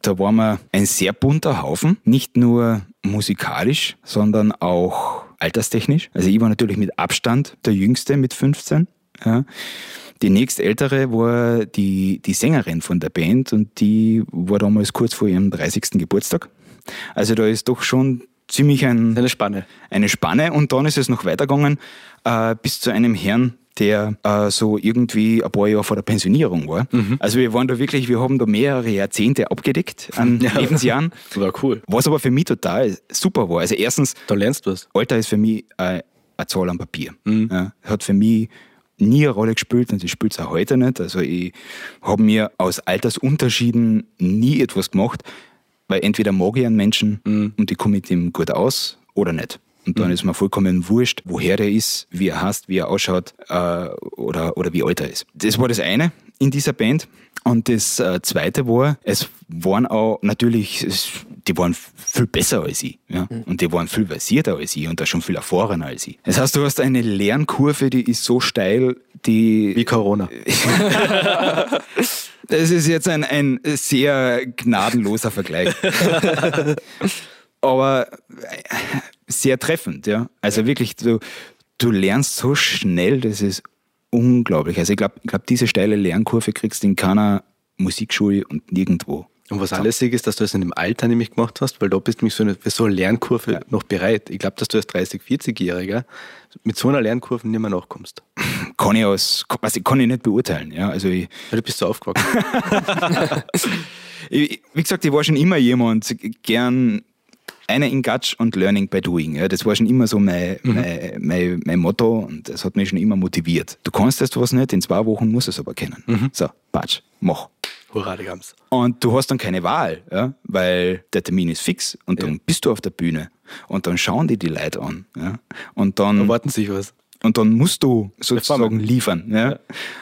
da waren wir ein sehr bunter Haufen, nicht nur musikalisch, sondern auch alterstechnisch. Also ich war natürlich mit Abstand der Jüngste mit 15. Ja. Die nächstältere war die, die Sängerin von der Band und die war damals kurz vor ihrem 30. Geburtstag. Also da ist doch schon ziemlich ein, eine Spanne. Eine Spanne und dann ist es noch weitergegangen äh, bis zu einem Herrn, der äh, so irgendwie ein paar Jahre vor der Pensionierung war. Mhm. Also wir waren da wirklich, wir haben da mehrere Jahrzehnte abgedeckt an ja. Lebensjahren. War cool. Was aber für mich total super war. Also erstens, da lernst du was. Alter ist für mich äh, eine Zahl am Papier. Mhm. Ja, hat für mich nie eine Rolle gespielt und ich spiele es auch heute nicht. Also ich habe mir aus Altersunterschieden nie etwas gemacht, weil entweder mag ich einen Menschen mhm. und ich komme mit ihm gut aus oder nicht. Und dann mhm. ist mir vollkommen wurscht, woher der ist, wie er heißt, wie er ausschaut äh, oder, oder wie alt er ist. Das war das eine in dieser Band. Und das äh, zweite war, es waren auch natürlich, es, die waren viel besser als ich. Ja? Mhm. Und die waren viel versierter als ich und da schon viel erfahrener als ich. Das heißt, du hast eine Lernkurve, die ist so steil, die. Wie Corona. das ist jetzt ein, ein sehr gnadenloser Vergleich. Aber sehr treffend, ja. Also wirklich, du, du lernst so schnell, das ist unglaublich. Also ich glaube, ich glaub, diese steile Lernkurve kriegst du in keiner Musikschule und nirgendwo. Und was alles ist, dass du es in dem Alter nämlich gemacht hast, weil da bist du nämlich so eine, für so eine Lernkurve ja. noch bereit. Ich glaube, dass du als 30-, 40-Jähriger mit so einer Lernkurve nicht mehr nachkommst. Kann ich aus, was ich, kann ich nicht beurteilen. Ja, also ich, du bist so aufgewachsen. wie gesagt, ich war schon immer jemand, gern einer in Gatsch und Learning by Doing. Ja, das war schon immer so mein, mhm. mein, mein, mein, Motto und das hat mich schon immer motiviert. Du kannst das was nicht, in zwei Wochen musst du es aber kennen. Mhm. So, Batsch, mach. Hurra, die Gams. Und du hast dann keine Wahl, ja, weil der Termin ist fix und dann ja. bist du auf der Bühne und dann schauen die die Leute an. Ja, und dann erwarten sich was. Und dann musst du sozusagen liefern. Ja?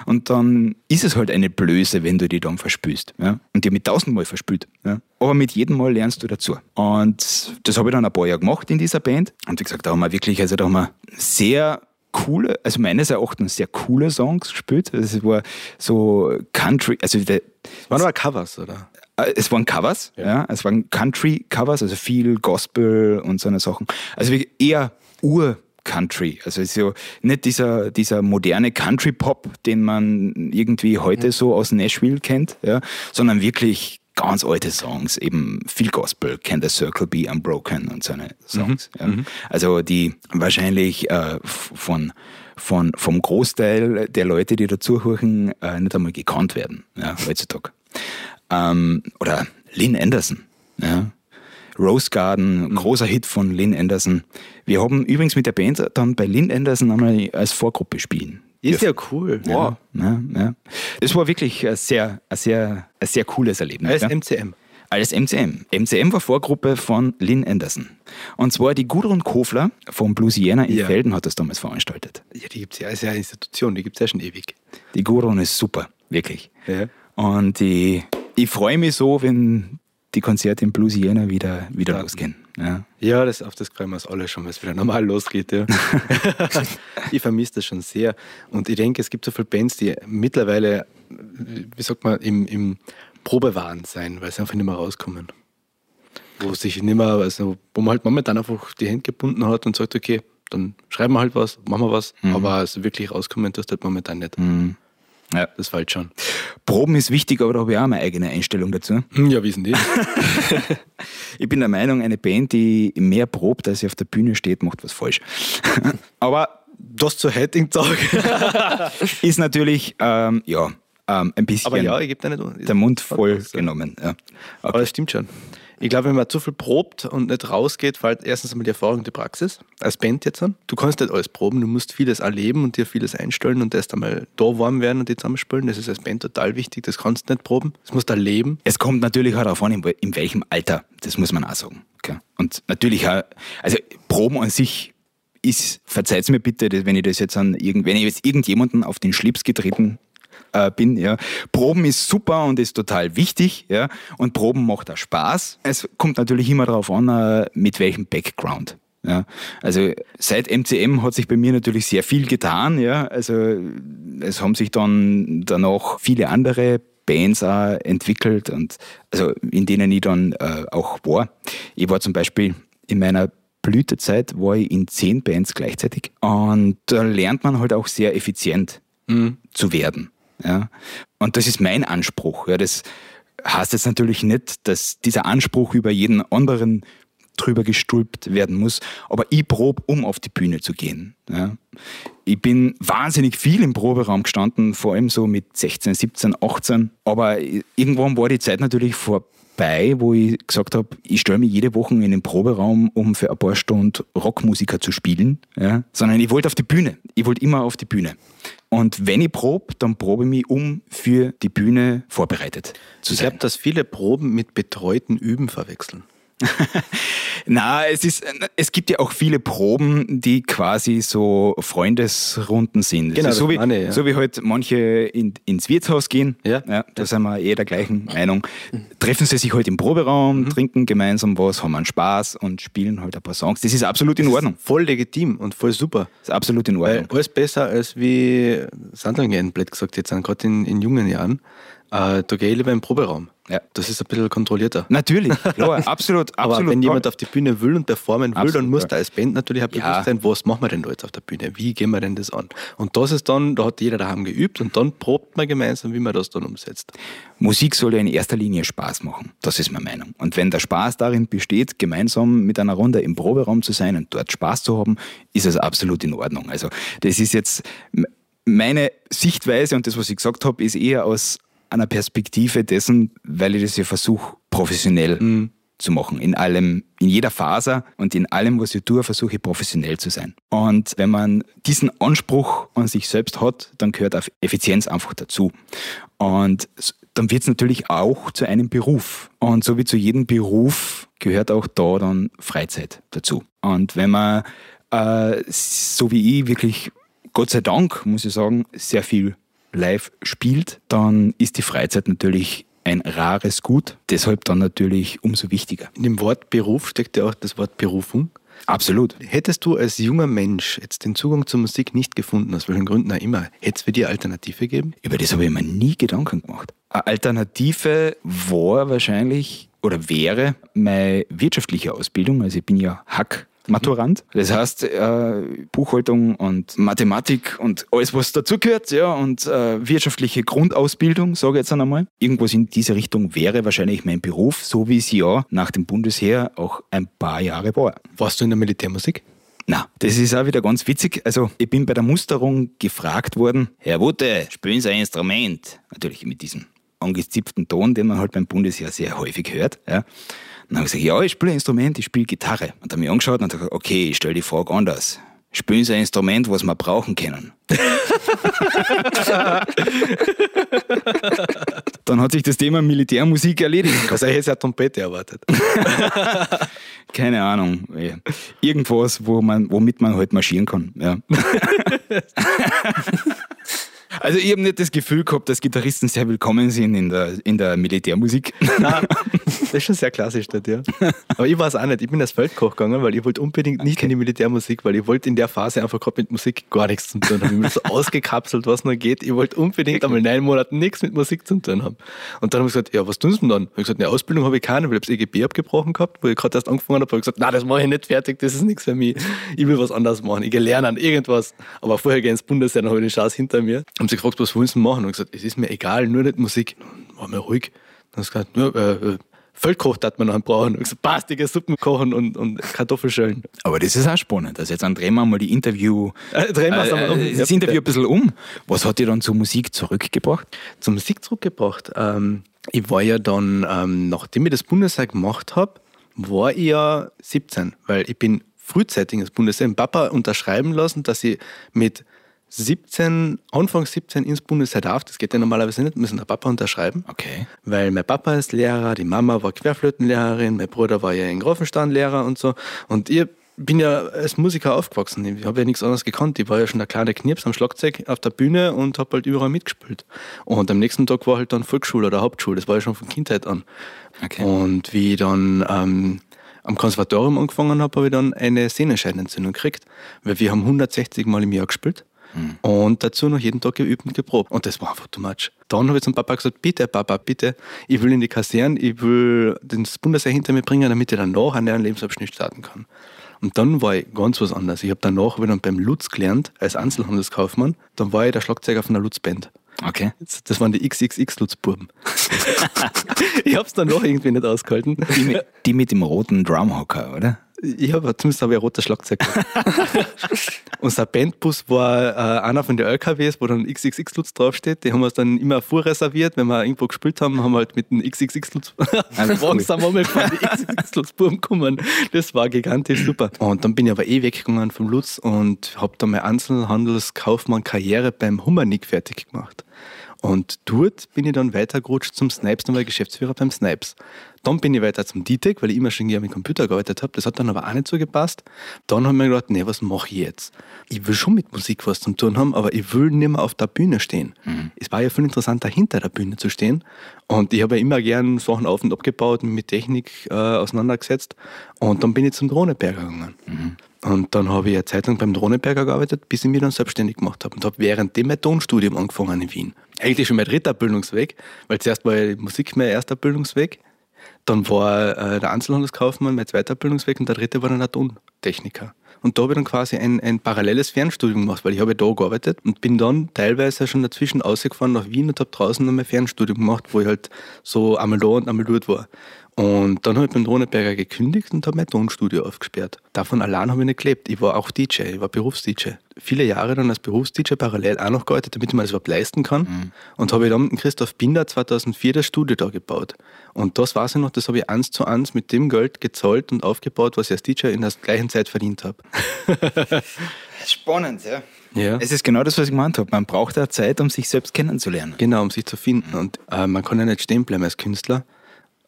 Und dann ist es halt eine Blöße, wenn du die dann verspülst. Ja? Und die mit tausendmal verspült. Ja? Aber mit jedem Mal lernst du dazu. Und das habe ich dann ein paar Jahre gemacht in dieser Band. Und wie gesagt, da haben wir wirklich, also da haben wir sehr coole, also meines Erachtens sehr coole Songs gespielt. Es war so Country, also der, waren aber Covers, oder? Äh, Es waren Covers, ja. Ja. es waren Country-Covers, also viel Gospel und so eine Sachen. Also eher Ur-Country. Also es ist ja nicht dieser, dieser moderne Country-Pop, den man irgendwie heute so aus Nashville kennt, ja, sondern wirklich ganz alte Songs, eben viel Gospel, Can the Circle Be Unbroken und so eine Songs. Ja. Also die wahrscheinlich äh, von, von, vom Großteil der Leute, die dazuhören, äh, nicht einmal gekannt werden ja, heutzutage. Ähm, oder Lynn Anderson. Ja. Rose Garden, großer Hit von Lynn Anderson. Wir haben übrigens mit der Band dann bei Lynn Anderson einmal als Vorgruppe spielen. Ist ja cool. Ja, ja, ja. Das war wirklich ein sehr, ein sehr, ein sehr cooles Erlebnis. Als. MCM. Als MCM. MCM war Vorgruppe von Lynn Anderson. Und zwar die Gudrun Kofler vom Bluesiana in Ja. Felden hat das damals veranstaltet. Ja, die gibt es ja, ist ja eine Institution, die gibt es ja schon ewig. Die Gudrun ist super, wirklich. Und die, ich freue mich so, wenn die Konzerte in Bluesiana wieder, wieder Ja. losgehen. Ja. Ja, das, auf das freuen wir uns alle schon, wenn es wieder normal losgeht. Ja. ich vermisse das schon sehr. Und ich denke, es gibt so viele Bands, die mittlerweile, wie sagt man, im, im Probewahn sein, weil sie einfach nicht mehr rauskommen. Wo sich nicht mehr, also wo man halt momentan einfach die Hände gebunden hat und sagt, okay, dann schreiben wir halt was, machen wir was, aber also wirklich rauskommen du halt momentan nicht. Ja. Das fällt schon. Proben ist wichtig, aber da habe ich auch meine eigene Einstellung dazu. Hm, Ja, wie sind die? Ich bin der Meinung, eine Band, die mehr probt, als sie auf der Bühne steht, macht was falsch. aber Das zu heutigen Tag. ist natürlich, ähm, ja, ähm, ein bisschen Aber ja, der Mund voll ja. genommen. Ja. Aber das stimmt schon. Ich glaube, wenn man zu viel probt und nicht rausgeht, fällt erstens einmal die Erfahrung, die Praxis. Als Band jetzt. Du kannst nicht alles proben, du musst vieles erleben und dir vieles einstellen und erst einmal da warm werden und die zusammenspielen. Das ist als Band total wichtig, das kannst du nicht proben. Das musst du erleben. Es kommt natürlich auch darauf an, in, wel- in welchem Alter, das muss man auch sagen. Okay? Und natürlich auch, also Proben an sich ist, verzeiht mir bitte, wenn ich das jetzt an irgend, wenn ich jetzt irgendjemanden auf den Schlips getreten äh, bin, ja. Proben ist super und ist total wichtig, ja. Und Proben macht auch Spaß. Es kommt natürlich immer darauf an, äh, mit welchem Background. Ja, also seit MCM hat sich bei mir natürlich sehr viel getan. Ja, also es haben sich dann danach viele andere Bands auch entwickelt und also in denen ich dann äh, auch war. Ich war zum Beispiel in meiner Blütezeit war ich in zehn Bands gleichzeitig und da lernt man halt auch sehr effizient zu werden. Ja, und das ist mein Anspruch. Ja, das heißt jetzt natürlich nicht, dass dieser Anspruch über jeden anderen drüber gestülpt werden muss, aber ich probe, um auf die Bühne zu gehen. Ja. Ich bin wahnsinnig viel im Proberaum gestanden, vor allem so mit 16, 17, 18, aber irgendwann war die Zeit natürlich vorbei, wo ich gesagt habe, ich stelle mich jede Woche in den Proberaum, um für ein paar Stunden Rockmusiker zu spielen, ja. sondern ich wollte auf die Bühne. Ich wollte immer auf die Bühne. Und wenn ich probe, dann probe ich mich, um für die Bühne vorbereitet zu Ich sein. glaube, dass viele Proben mit betreuten Üben verwechseln. Na, es ist, es gibt ja auch viele Proben, die quasi so Freundesrunden sind. Genau, also so, wie, meine ich, ja. so wie halt manche in, ins Wirtshaus gehen. Ja. da sind wir eh der gleichen Meinung. Treffen sie sich halt im Proberaum, Mhm. trinken gemeinsam was, haben einen Spaß und spielen halt ein paar Songs. Das ist absolut in Ordnung. Voll legitim und voll super. Das ist absolut in Weil Ordnung. alles besser als wie Sandringen, blöd gesagt jetzt, gerade in, in jungen Jahren. Äh, da gehe ich lieber im Proberaum. Ja. Das ist ein bisschen kontrollierter. Natürlich, klar, absolut, Aber absolut. wenn toll. jemand auf die Bühne will und performen will, Absolut, dann muss ja. da als Band natürlich auch bewusst Ja. sein, was machen wir denn da jetzt auf der Bühne? Wie gehen wir denn das an? Und das ist dann, da hat jeder daheim geübt und dann probt man gemeinsam, wie man das dann umsetzt. Musik soll ja in erster Linie Spaß machen. Das ist meine Meinung. Und wenn der Spaß darin besteht, gemeinsam mit einer Runde im Proberaum zu sein und dort Spaß zu haben, ist es absolut in Ordnung. Also das ist jetzt meine Sichtweise und das, was ich gesagt habe, ist eher aus einer Perspektive dessen, weil ich das ja versuche, professionell zu machen. In allem, in jeder Phase und in allem, was ich tue, versuche ich professionell zu sein. Und wenn man diesen Anspruch an sich selbst hat, dann gehört auch Effizienz einfach dazu. Und dann wird es natürlich auch zu einem Beruf. Und so wie zu jedem Beruf gehört auch da dann Freizeit dazu. Und wenn man, äh, so wie ich, wirklich, Gott sei Dank, muss ich sagen, sehr viel live spielt, dann ist die Freizeit natürlich ein rares Gut. Deshalb dann natürlich umso wichtiger. In dem Wort Beruf steckt ja auch das Wort Berufung. Absolut. Hättest du als junger Mensch jetzt den Zugang zur Musik nicht gefunden, aus welchen Gründen auch immer, hätte es für dich Alternative gegeben? Über das habe ich mir nie Gedanken gemacht. Eine Alternative war wahrscheinlich oder wäre meine wirtschaftliche Ausbildung. Also ich bin ja Hack Maturant. Das heißt, äh, Buchhaltung und Mathematik und alles, was dazugehört, ja, und äh, wirtschaftliche Grundausbildung, sage ich jetzt einmal. Irgendwas in diese Richtung wäre wahrscheinlich mein Beruf, so wie es ja nach dem Bundesheer auch ein paar Jahre war. Warst du in der Militärmusik? Na, das ist auch wieder ganz witzig. Also, ich bin bei der Musterung gefragt worden, Herr Wutte, spielen Sie ein Instrument? Natürlich mit diesem angezipften Ton, den man halt beim Bundesheer sehr häufig hört. Ja. Und dann habe ich gesagt, ja, ich spiele ein Instrument, ich spiele Gitarre. Und dann habe ich angeschaut und gesagt, okay, ich stelle die Frage anders. Spielen Sie ein Instrument, was wir brauchen können? dann hat sich das Thema Militärmusik erledigt. Also ich hätte ja Trompete erwartet. Keine Ahnung. Irgendwas, wo man, womit man halt marschieren kann. Ja. Also ich habe nicht das Gefühl gehabt, dass Gitarristen sehr willkommen sind in der, in der Militärmusik. Nein, das ist schon sehr klassisch dort, ja. Aber ich weiß auch nicht, ich bin als Feldkoch gegangen, weil ich wollte unbedingt nicht okay. in die Militärmusik, weil ich wollte in der Phase einfach gerade mit Musik gar nichts zu tun haben. Ich bin so ausgekapselt, was noch geht. Ich wollte unbedingt einmal neun Monate nichts mit Musik zu tun haben. Und dann habe ich gesagt, ja, was tun Sie denn dann? Ich habe gesagt, eine Ausbildung habe ich keine, weil ich habe das EGB abgebrochen gehabt, wo ich gerade erst angefangen habe. habe ich gesagt, nein, das mache ich nicht fertig, das ist nichts für mich. Ich will was anderes machen. Ich gehe lernen, irgendwas. Aber vorher gehe ich ins Bundesheer, dann habe ich den Chance hinter mir. Haben sie gefragt, was wollen Sie machen? Und gesagt, es ist mir egal, nur nicht Musik. Dann war mir ruhig. Dann ich gesagt, ja, äh, äh Feldkoch hat man noch brauchen. Und gesagt, pastige Suppen kochen und, und Kartoffelschellen. Aber das ist auch spannend. Also jetzt dann drehen wir mal die Interview, äh, drehen wir äh, um. das Interview ein bisschen um. Was hat dir dann zur Musik zurückgebracht? Zur Musik zurückgebracht? Ähm, ich war ja dann, ähm, nachdem ich das Bundesheer gemacht habe, war ich ja 17, weil ich bin frühzeitig ins Bundesheer Papa unterschreiben lassen, dass ich mit 17, Anfang 17 ins Bundesheer darf. Das geht ja normalerweise nicht, müssen der Papa unterschreiben. Okay. Weil mein Papa ist Lehrer, die Mama war Querflötenlehrerin, mein Bruder war ja in Grafenstein Lehrer und so. Und ich bin ja als Musiker aufgewachsen. Ich habe ja nichts anderes gekannt. Ich war ja schon der kleine Knirps am Schlagzeug auf der Bühne und habe halt überall mitgespielt. Und am nächsten Tag war halt dann Volksschule oder Hauptschule. Das war ja schon von Kindheit an. Okay. Und wie ich dann ähm, am Konservatorium angefangen habe, habe ich dann eine Sehnenscheidenentzündung gekriegt. Weil wir haben 160 Mal im Jahr gespielt. Mhm. Und dazu noch jeden Tag geübt und geprobt. Und das war einfach too much. Dann habe ich zum Papa gesagt, bitte Papa, bitte, ich will in die Kaserne, ich will das Bundesheer hinter mir bringen, damit ich danach einen neuen Lebensabschnitt starten kann. Und dann war ich ganz was anderes. Ich habe danach wieder beim Lutz gelernt, als Einzelhandelskaufmann. Dann war ich der Schlagzeuger von einer Lutz-Band. Okay. Das waren die XXX-Lutz-Buben. ich habe es dann noch irgendwie nicht ausgehalten. Die mit, die mit dem roten Drumhocker, oder? Ich habe zumindest habe ich ein rotes Schlagzeug Unser Bandbus war äh, einer von den LKWs, wo dann XXX Lutz draufsteht. Die haben wir dann immer vorreserviert. Wenn wir irgendwo gespielt haben, haben wir halt mit dem XXX Lutz sind wir mal gefahren, die XXX Lutz Buben kommen. Das war gigantisch super. Und dann bin ich aber eh weggegangen vom Lutz und habe dann meine Einzelhandelskaufmann-Karriere beim Hummernick fertig gemacht. Und dort bin ich dann weitergerutscht zum Snipes, dann war ich Geschäftsführer beim Snipes. Dann bin ich weiter zum DTEC, weil ich immer schon gerne mit Computer gearbeitet habe. Das hat dann aber auch nicht so gepasst. Dann habe ich mir gedacht, nee, was mache ich jetzt? Ich will schon mit Musik was zu tun haben, aber ich will nicht mehr auf der Bühne stehen. Mhm. Es war ja viel interessanter, hinter der Bühne zu stehen. Und ich habe ja immer gern Sachen auf und abgebaut und mit Technik äh, auseinandergesetzt. Und dann bin ich zum Drohnenberger gegangen. Mhm. Und dann habe ich eine Zeit lang beim Drohnenberger gearbeitet, bis ich mich dann selbstständig gemacht habe. Und habe währenddem mein Tonstudium angefangen in Wien. Eigentlich schon mein dritter Bildungsweg, weil zuerst war Musik mein erster Bildungsweg. Dann war äh, der Einzelhandelskaufmann mein zweiter Bildungsweg und der dritte war dann der Tontechniker. Und da habe ich dann quasi ein, ein paralleles Fernstudium gemacht, weil ich habe da gearbeitet und bin dann teilweise schon dazwischen ausgefahren nach Wien und habe draußen noch mein Fernstudium gemacht, wo ich halt so einmal da und einmal dort war. Und dann habe ich beim Drohnenberger gekündigt und habe mein Tonstudio aufgesperrt. Davon allein habe ich nicht gelebt. Ich war auch DJ, ich war Berufs-DJ. Viele Jahre dann als Berufs-DJ parallel auch noch gearbeitet, damit ich mir das überhaupt leisten kann. Mhm. Und habe dann mit Christoph Binder 2004 das Studio da gebaut. Und das weiß ich noch, das habe ich eins zu eins mit dem Geld gezahlt und aufgebaut, was ich als DJ in der gleichen Zeit verdient habe. Spannend, ja. Ja. Es ist genau das, was ich gemeint habe. Man braucht auch Zeit, um sich selbst kennenzulernen. Genau, um sich zu finden. Und äh, man kann ja nicht stehen bleiben als Künstler.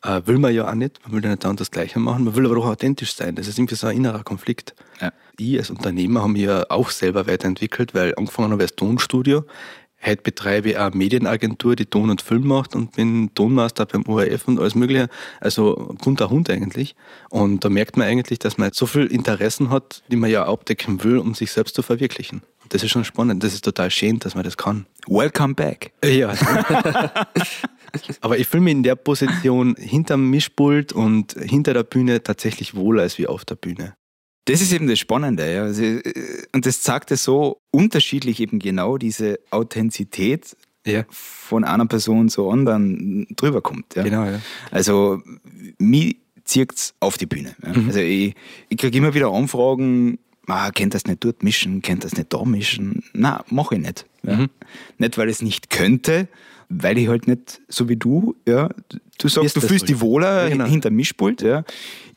Äh, will man ja auch nicht. Man will ja nicht das Gleiche machen. Man will aber auch authentisch sein. Das ist irgendwie so ein innerer Konflikt. Ja. Ich als Unternehmer habe mich ja auch selber weiterentwickelt, weil angefangen habe als Tonstudio. Heute betreibe ich eine Medienagentur, die Ton und Film macht und bin Tonmaster beim ORF und alles Mögliche. Also bunter Hund eigentlich. Und da merkt man eigentlich, dass man so viel Interessen hat, die man ja abdecken will, um sich selbst zu verwirklichen. Das ist schon spannend. Das ist total schön, dass man das kann. Welcome back. Ja. Aber ich fühle mich in der Position hinterm Mischpult und hinter der Bühne tatsächlich wohler als wie auf der Bühne. Das ist eben das Spannende. Ja. Also, äh, und das zeigt es so unterschiedlich eben genau diese Authentizität Ja. von einer Person zur anderen drüber kommt. Ja. Genau, ja. Also mich zieht es auf die Bühne. Ja. Mhm. Also ich, ich kriege immer wieder Anfragen, ah, könnt das nicht dort mischen, könnt das nicht da mischen. Na, mache ich nicht. Ja. Mhm. Nicht, weil ich es nicht könnte, weil ich halt nicht, so wie du, ja, du sagst, du fühlst dich wohler Ja, genau. hinter Mischpult, ja.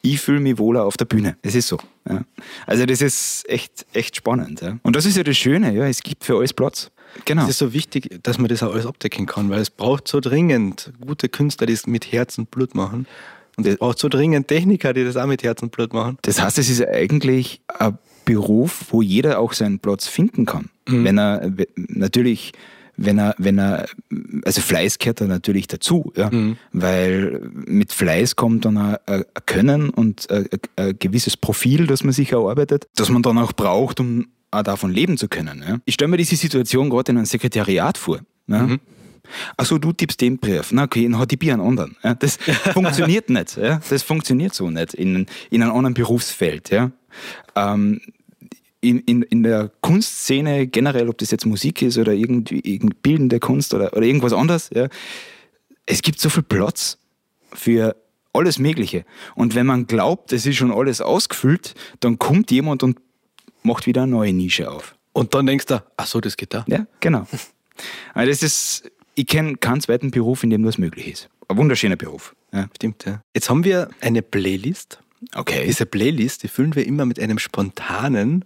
Ich fühle mich wohler auf der Bühne. Es ist so. Ja. Also das ist echt, echt spannend. Ja. Und das ist ja das Schöne, ja. Es gibt für alles Platz. Genau. Es ist so wichtig, dass man das auch alles abdecken kann, weil es braucht so dringend gute Künstler, die es mit Herz und Blut machen. Und es braucht so dringend Techniker, die das auch mit Herz und Blut machen. Das heißt, es ist eigentlich ein Beruf, wo jeder auch seinen Platz finden kann. Wenn er natürlich, wenn er, wenn er, also Fleiß gehört da natürlich dazu, ja. Weil mit Fleiß kommt dann ein, ein Können und ein, ein gewisses Profil, das man sich erarbeitet, das man dann auch braucht, um auch davon leben zu können. Ja. Ich stelle mir diese Situation gerade in einem Sekretariat vor. Ja. Achso, du tippst den Brief. Na okay, dann hat die Bier einen anderen. Ja, das funktioniert nicht. Ja? Das funktioniert so nicht in, in einem anderen Berufsfeld. Ja? Ähm, in, in, in der Kunstszene generell, ob das jetzt Musik ist oder irgendwie irgend bildende Kunst oder, oder irgendwas anderes, ja? es gibt so viel Platz für alles Mögliche. Und wenn man glaubt, es ist schon alles ausgefüllt, dann kommt jemand und macht wieder eine neue Nische auf. Und dann denkst du, ach so, das geht da. Ja, genau. Also das ist, ich kenne keinen zweiten Beruf, in dem das möglich ist. Ein wunderschöner Beruf. Ja. Stimmt, ja. Jetzt haben wir eine Playlist. Okay. Diese Playlist, die füllen wir immer mit einem spontanen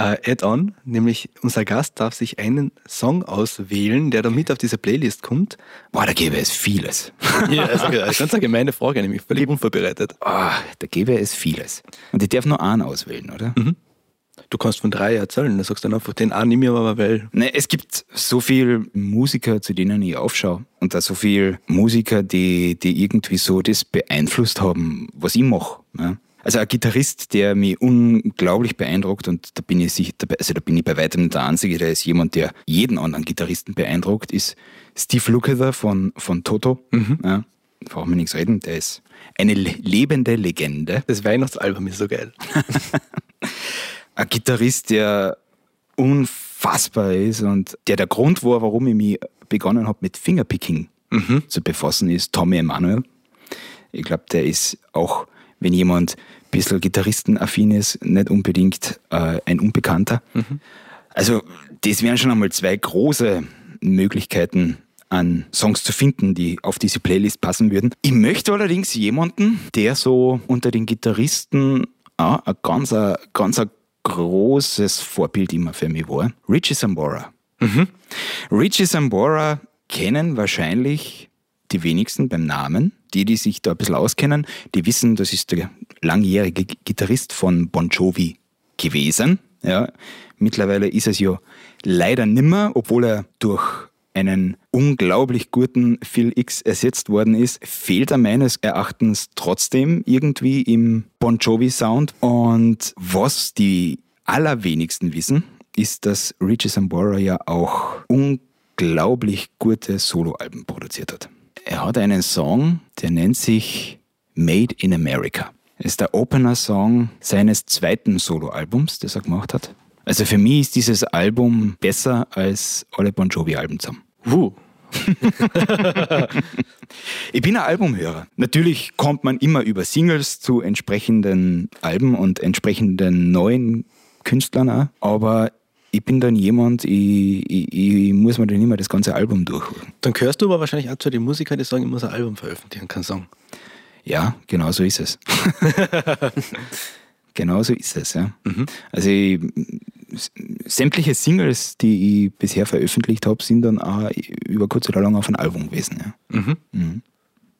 äh, Add-on, nämlich unser Gast darf sich einen Song auswählen, der da mit auf diese Playlist kommt. Boah, da gäbe es vieles. Ja, also eine ganz eine gemeine Frage, nämlich völlig unvorbereitet. Ah, da gäbe es vieles. Und ich darf nur einen auswählen, oder? Du kannst von drei erzählen, da sagst du dann einfach, den einen nehme ich aber, weil Ne, es gibt so viele Musiker, zu denen ich aufschaue. Und da so viele Musiker, die, die irgendwie so das beeinflusst haben, was ich mache. Ne? Also ein Gitarrist, der mich unglaublich beeindruckt und da bin ich sicher, also da bin ich bei weitem nicht der Einzige, der ist jemand, der jeden anderen Gitarristen beeindruckt, ist Steve Lukather von, von Toto. Ja, brauchen wir nichts reden, der ist eine le- lebende Legende. das Weihnachtsalbum ist so geil. ein Gitarrist, der unfassbar ist und der der Grund war, warum ich mich begonnen habe, mit Fingerpicking zu befassen, ist Tommy Emanuel. Ich glaube, der ist auch, wenn jemand ein bisschen gitarristenaffin ist, nicht unbedingt äh, ein Unbekannter. Also, das wären schon einmal zwei große Möglichkeiten, an Songs zu finden, die auf diese Playlist passen würden. Ich möchte allerdings jemanden, der so unter den Gitarristen auch ein ganz, ein, ganz ein großes Vorbild immer für mich war. Richie Sambora. Richie Sambora kennen wahrscheinlich die wenigsten beim Namen. Die, die sich da ein bisschen auskennen, die wissen, das ist der langjährige Gitarrist von Bon Jovi gewesen. Ja, mittlerweile ist es ja leider nimmer, obwohl er durch einen unglaublich guten Phil X ersetzt worden ist, fehlt er meines Erachtens trotzdem irgendwie im Bon Jovi Sound. Und was die allerwenigsten wissen, ist, dass Richie Sambora ja auch unglaublich gute Soloalben produziert hat. Er hat einen Song, der nennt sich Made in America. Es ist der Opener-Song seines zweiten Soloalbums, das er gemacht hat. Also für mich ist dieses Album besser als alle Bon Jovi-Alben zusammen. Uh, Ich bin ein Albumhörer. Natürlich kommt man immer über Singles zu entsprechenden Alben und entsprechenden neuen Künstlern auch, aber ich bin dann jemand, ich, ich, ich muss mir dann immer das ganze Album durchholen. dann gehörst du aber wahrscheinlich auch zu den Musikern, die sagen, ich muss ein Album veröffentlichen, kein Song. Ja, genau so ist es. genau so ist es, ja. Also ich, sämtliche Singles, die ich bisher veröffentlicht habe, sind dann auch über kurz oder lang auf ein Album gewesen, ja. Mhm.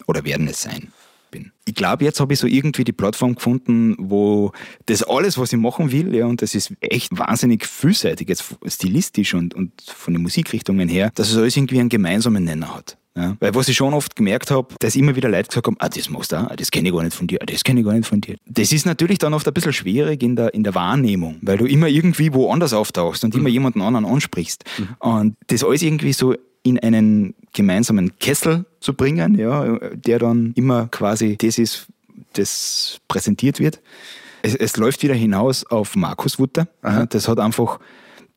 Oder werden es sein. Bin. Ich glaube, jetzt habe ich so irgendwie die Plattform gefunden, wo das alles, was ich machen will, ja, und das ist echt wahnsinnig vielseitig, jetzt stilistisch und, und von den Musikrichtungen her, dass es alles irgendwie einen gemeinsamen Nenner hat. Ja. Weil was ich schon oft gemerkt habe, dass immer wieder Leute gesagt haben, ah, das machst du auch, ah, das kenne ich gar nicht von dir, ah, das kenne ich gar nicht von dir. Das ist natürlich dann oft ein bisschen schwierig in der, in der Wahrnehmung, weil du immer irgendwie woanders auftauchst und immer jemanden anderen ansprichst. Und das alles irgendwie so in einen gemeinsamen Kessel zu bringen, ja, der dann immer quasi das ist, das präsentiert wird. Es, es läuft wieder hinaus auf Markus Wutter. Ja, das hat einfach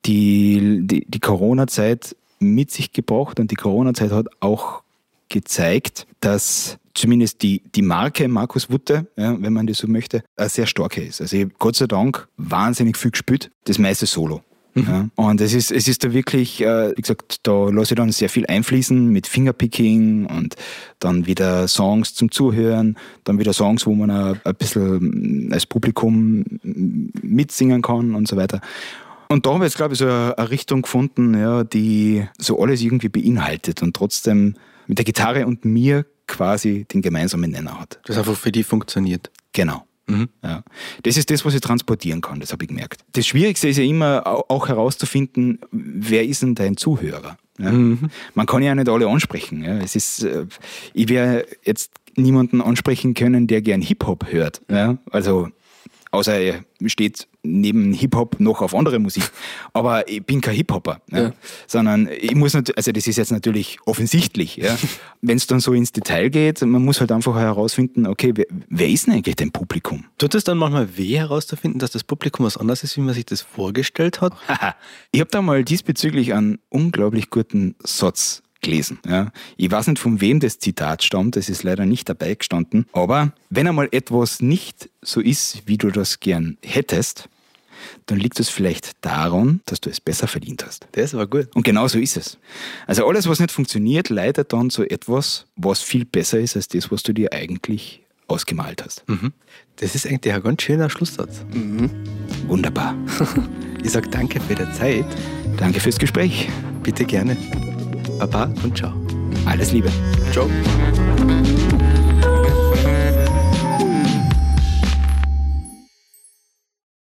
die, die, die Corona-Zeit mit sich gebracht und die Corona-Zeit hat auch gezeigt, dass zumindest die, die Marke Markus Wutter, ja, wenn man das so möchte, eine sehr starke ist. Also ich habe Gott sei Dank wahnsinnig viel gespielt, das meiste Solo. Mhm. Ja. Und es ist, es ist da wirklich, äh, wie gesagt, da lasse ich dann sehr viel einfließen mit Fingerpicking und dann wieder Songs zum Zuhören, dann wieder Songs, wo man ein, ein bisschen als Publikum mitsingen kann und so weiter. Und da haben wir jetzt, glaube ich, so eine, eine Richtung gefunden, ja, die so alles irgendwie beinhaltet und trotzdem mit der Gitarre und mir quasi den gemeinsamen Nenner hat. Das einfach für die funktioniert. Genau. Mhm. Ja. Das ist das, was ich transportieren kann, das habe ich gemerkt. Das Schwierigste ist ja immer auch herauszufinden, wer ist denn dein Zuhörer? Ja? Mhm. Man kann ja nicht alle ansprechen. Ja? Es ist, äh, ich werde jetzt niemanden ansprechen können, der gern Hip-Hop hört. Ja? Also außer er steht neben Hip-Hop noch auf andere Musik. Aber ich bin kein Hip-Hopper, ja. ja. sondern ich muss natürlich, also das ist jetzt natürlich offensichtlich, ja. wenn es dann so ins Detail geht, man muss halt einfach herausfinden, okay, wer, wer ist denn eigentlich dein Publikum? Tut es dann manchmal weh herauszufinden, dass das Publikum was anderes ist, wie man sich das vorgestellt hat? ich habe da mal diesbezüglich einen unglaublich guten Satz gelesen. Ja. Ich weiß nicht, von wem das Zitat stammt, das ist leider nicht dabei gestanden. Aber wenn einmal etwas nicht so ist, wie du das gern hättest, dann liegt es vielleicht daran, dass du es besser verdient hast. Das war gut. Und genau so ist es. Also alles, was nicht funktioniert, leitet dann zu etwas, was viel besser ist als das, was du dir eigentlich ausgemalt hast. Mhm. Das ist eigentlich ein ganz schöner Schlusssatz. Mhm. Wunderbar. ich sage danke für die Zeit. Danke fürs Gespräch. Bitte gerne. Baba und ciao. Alles Liebe. Ciao.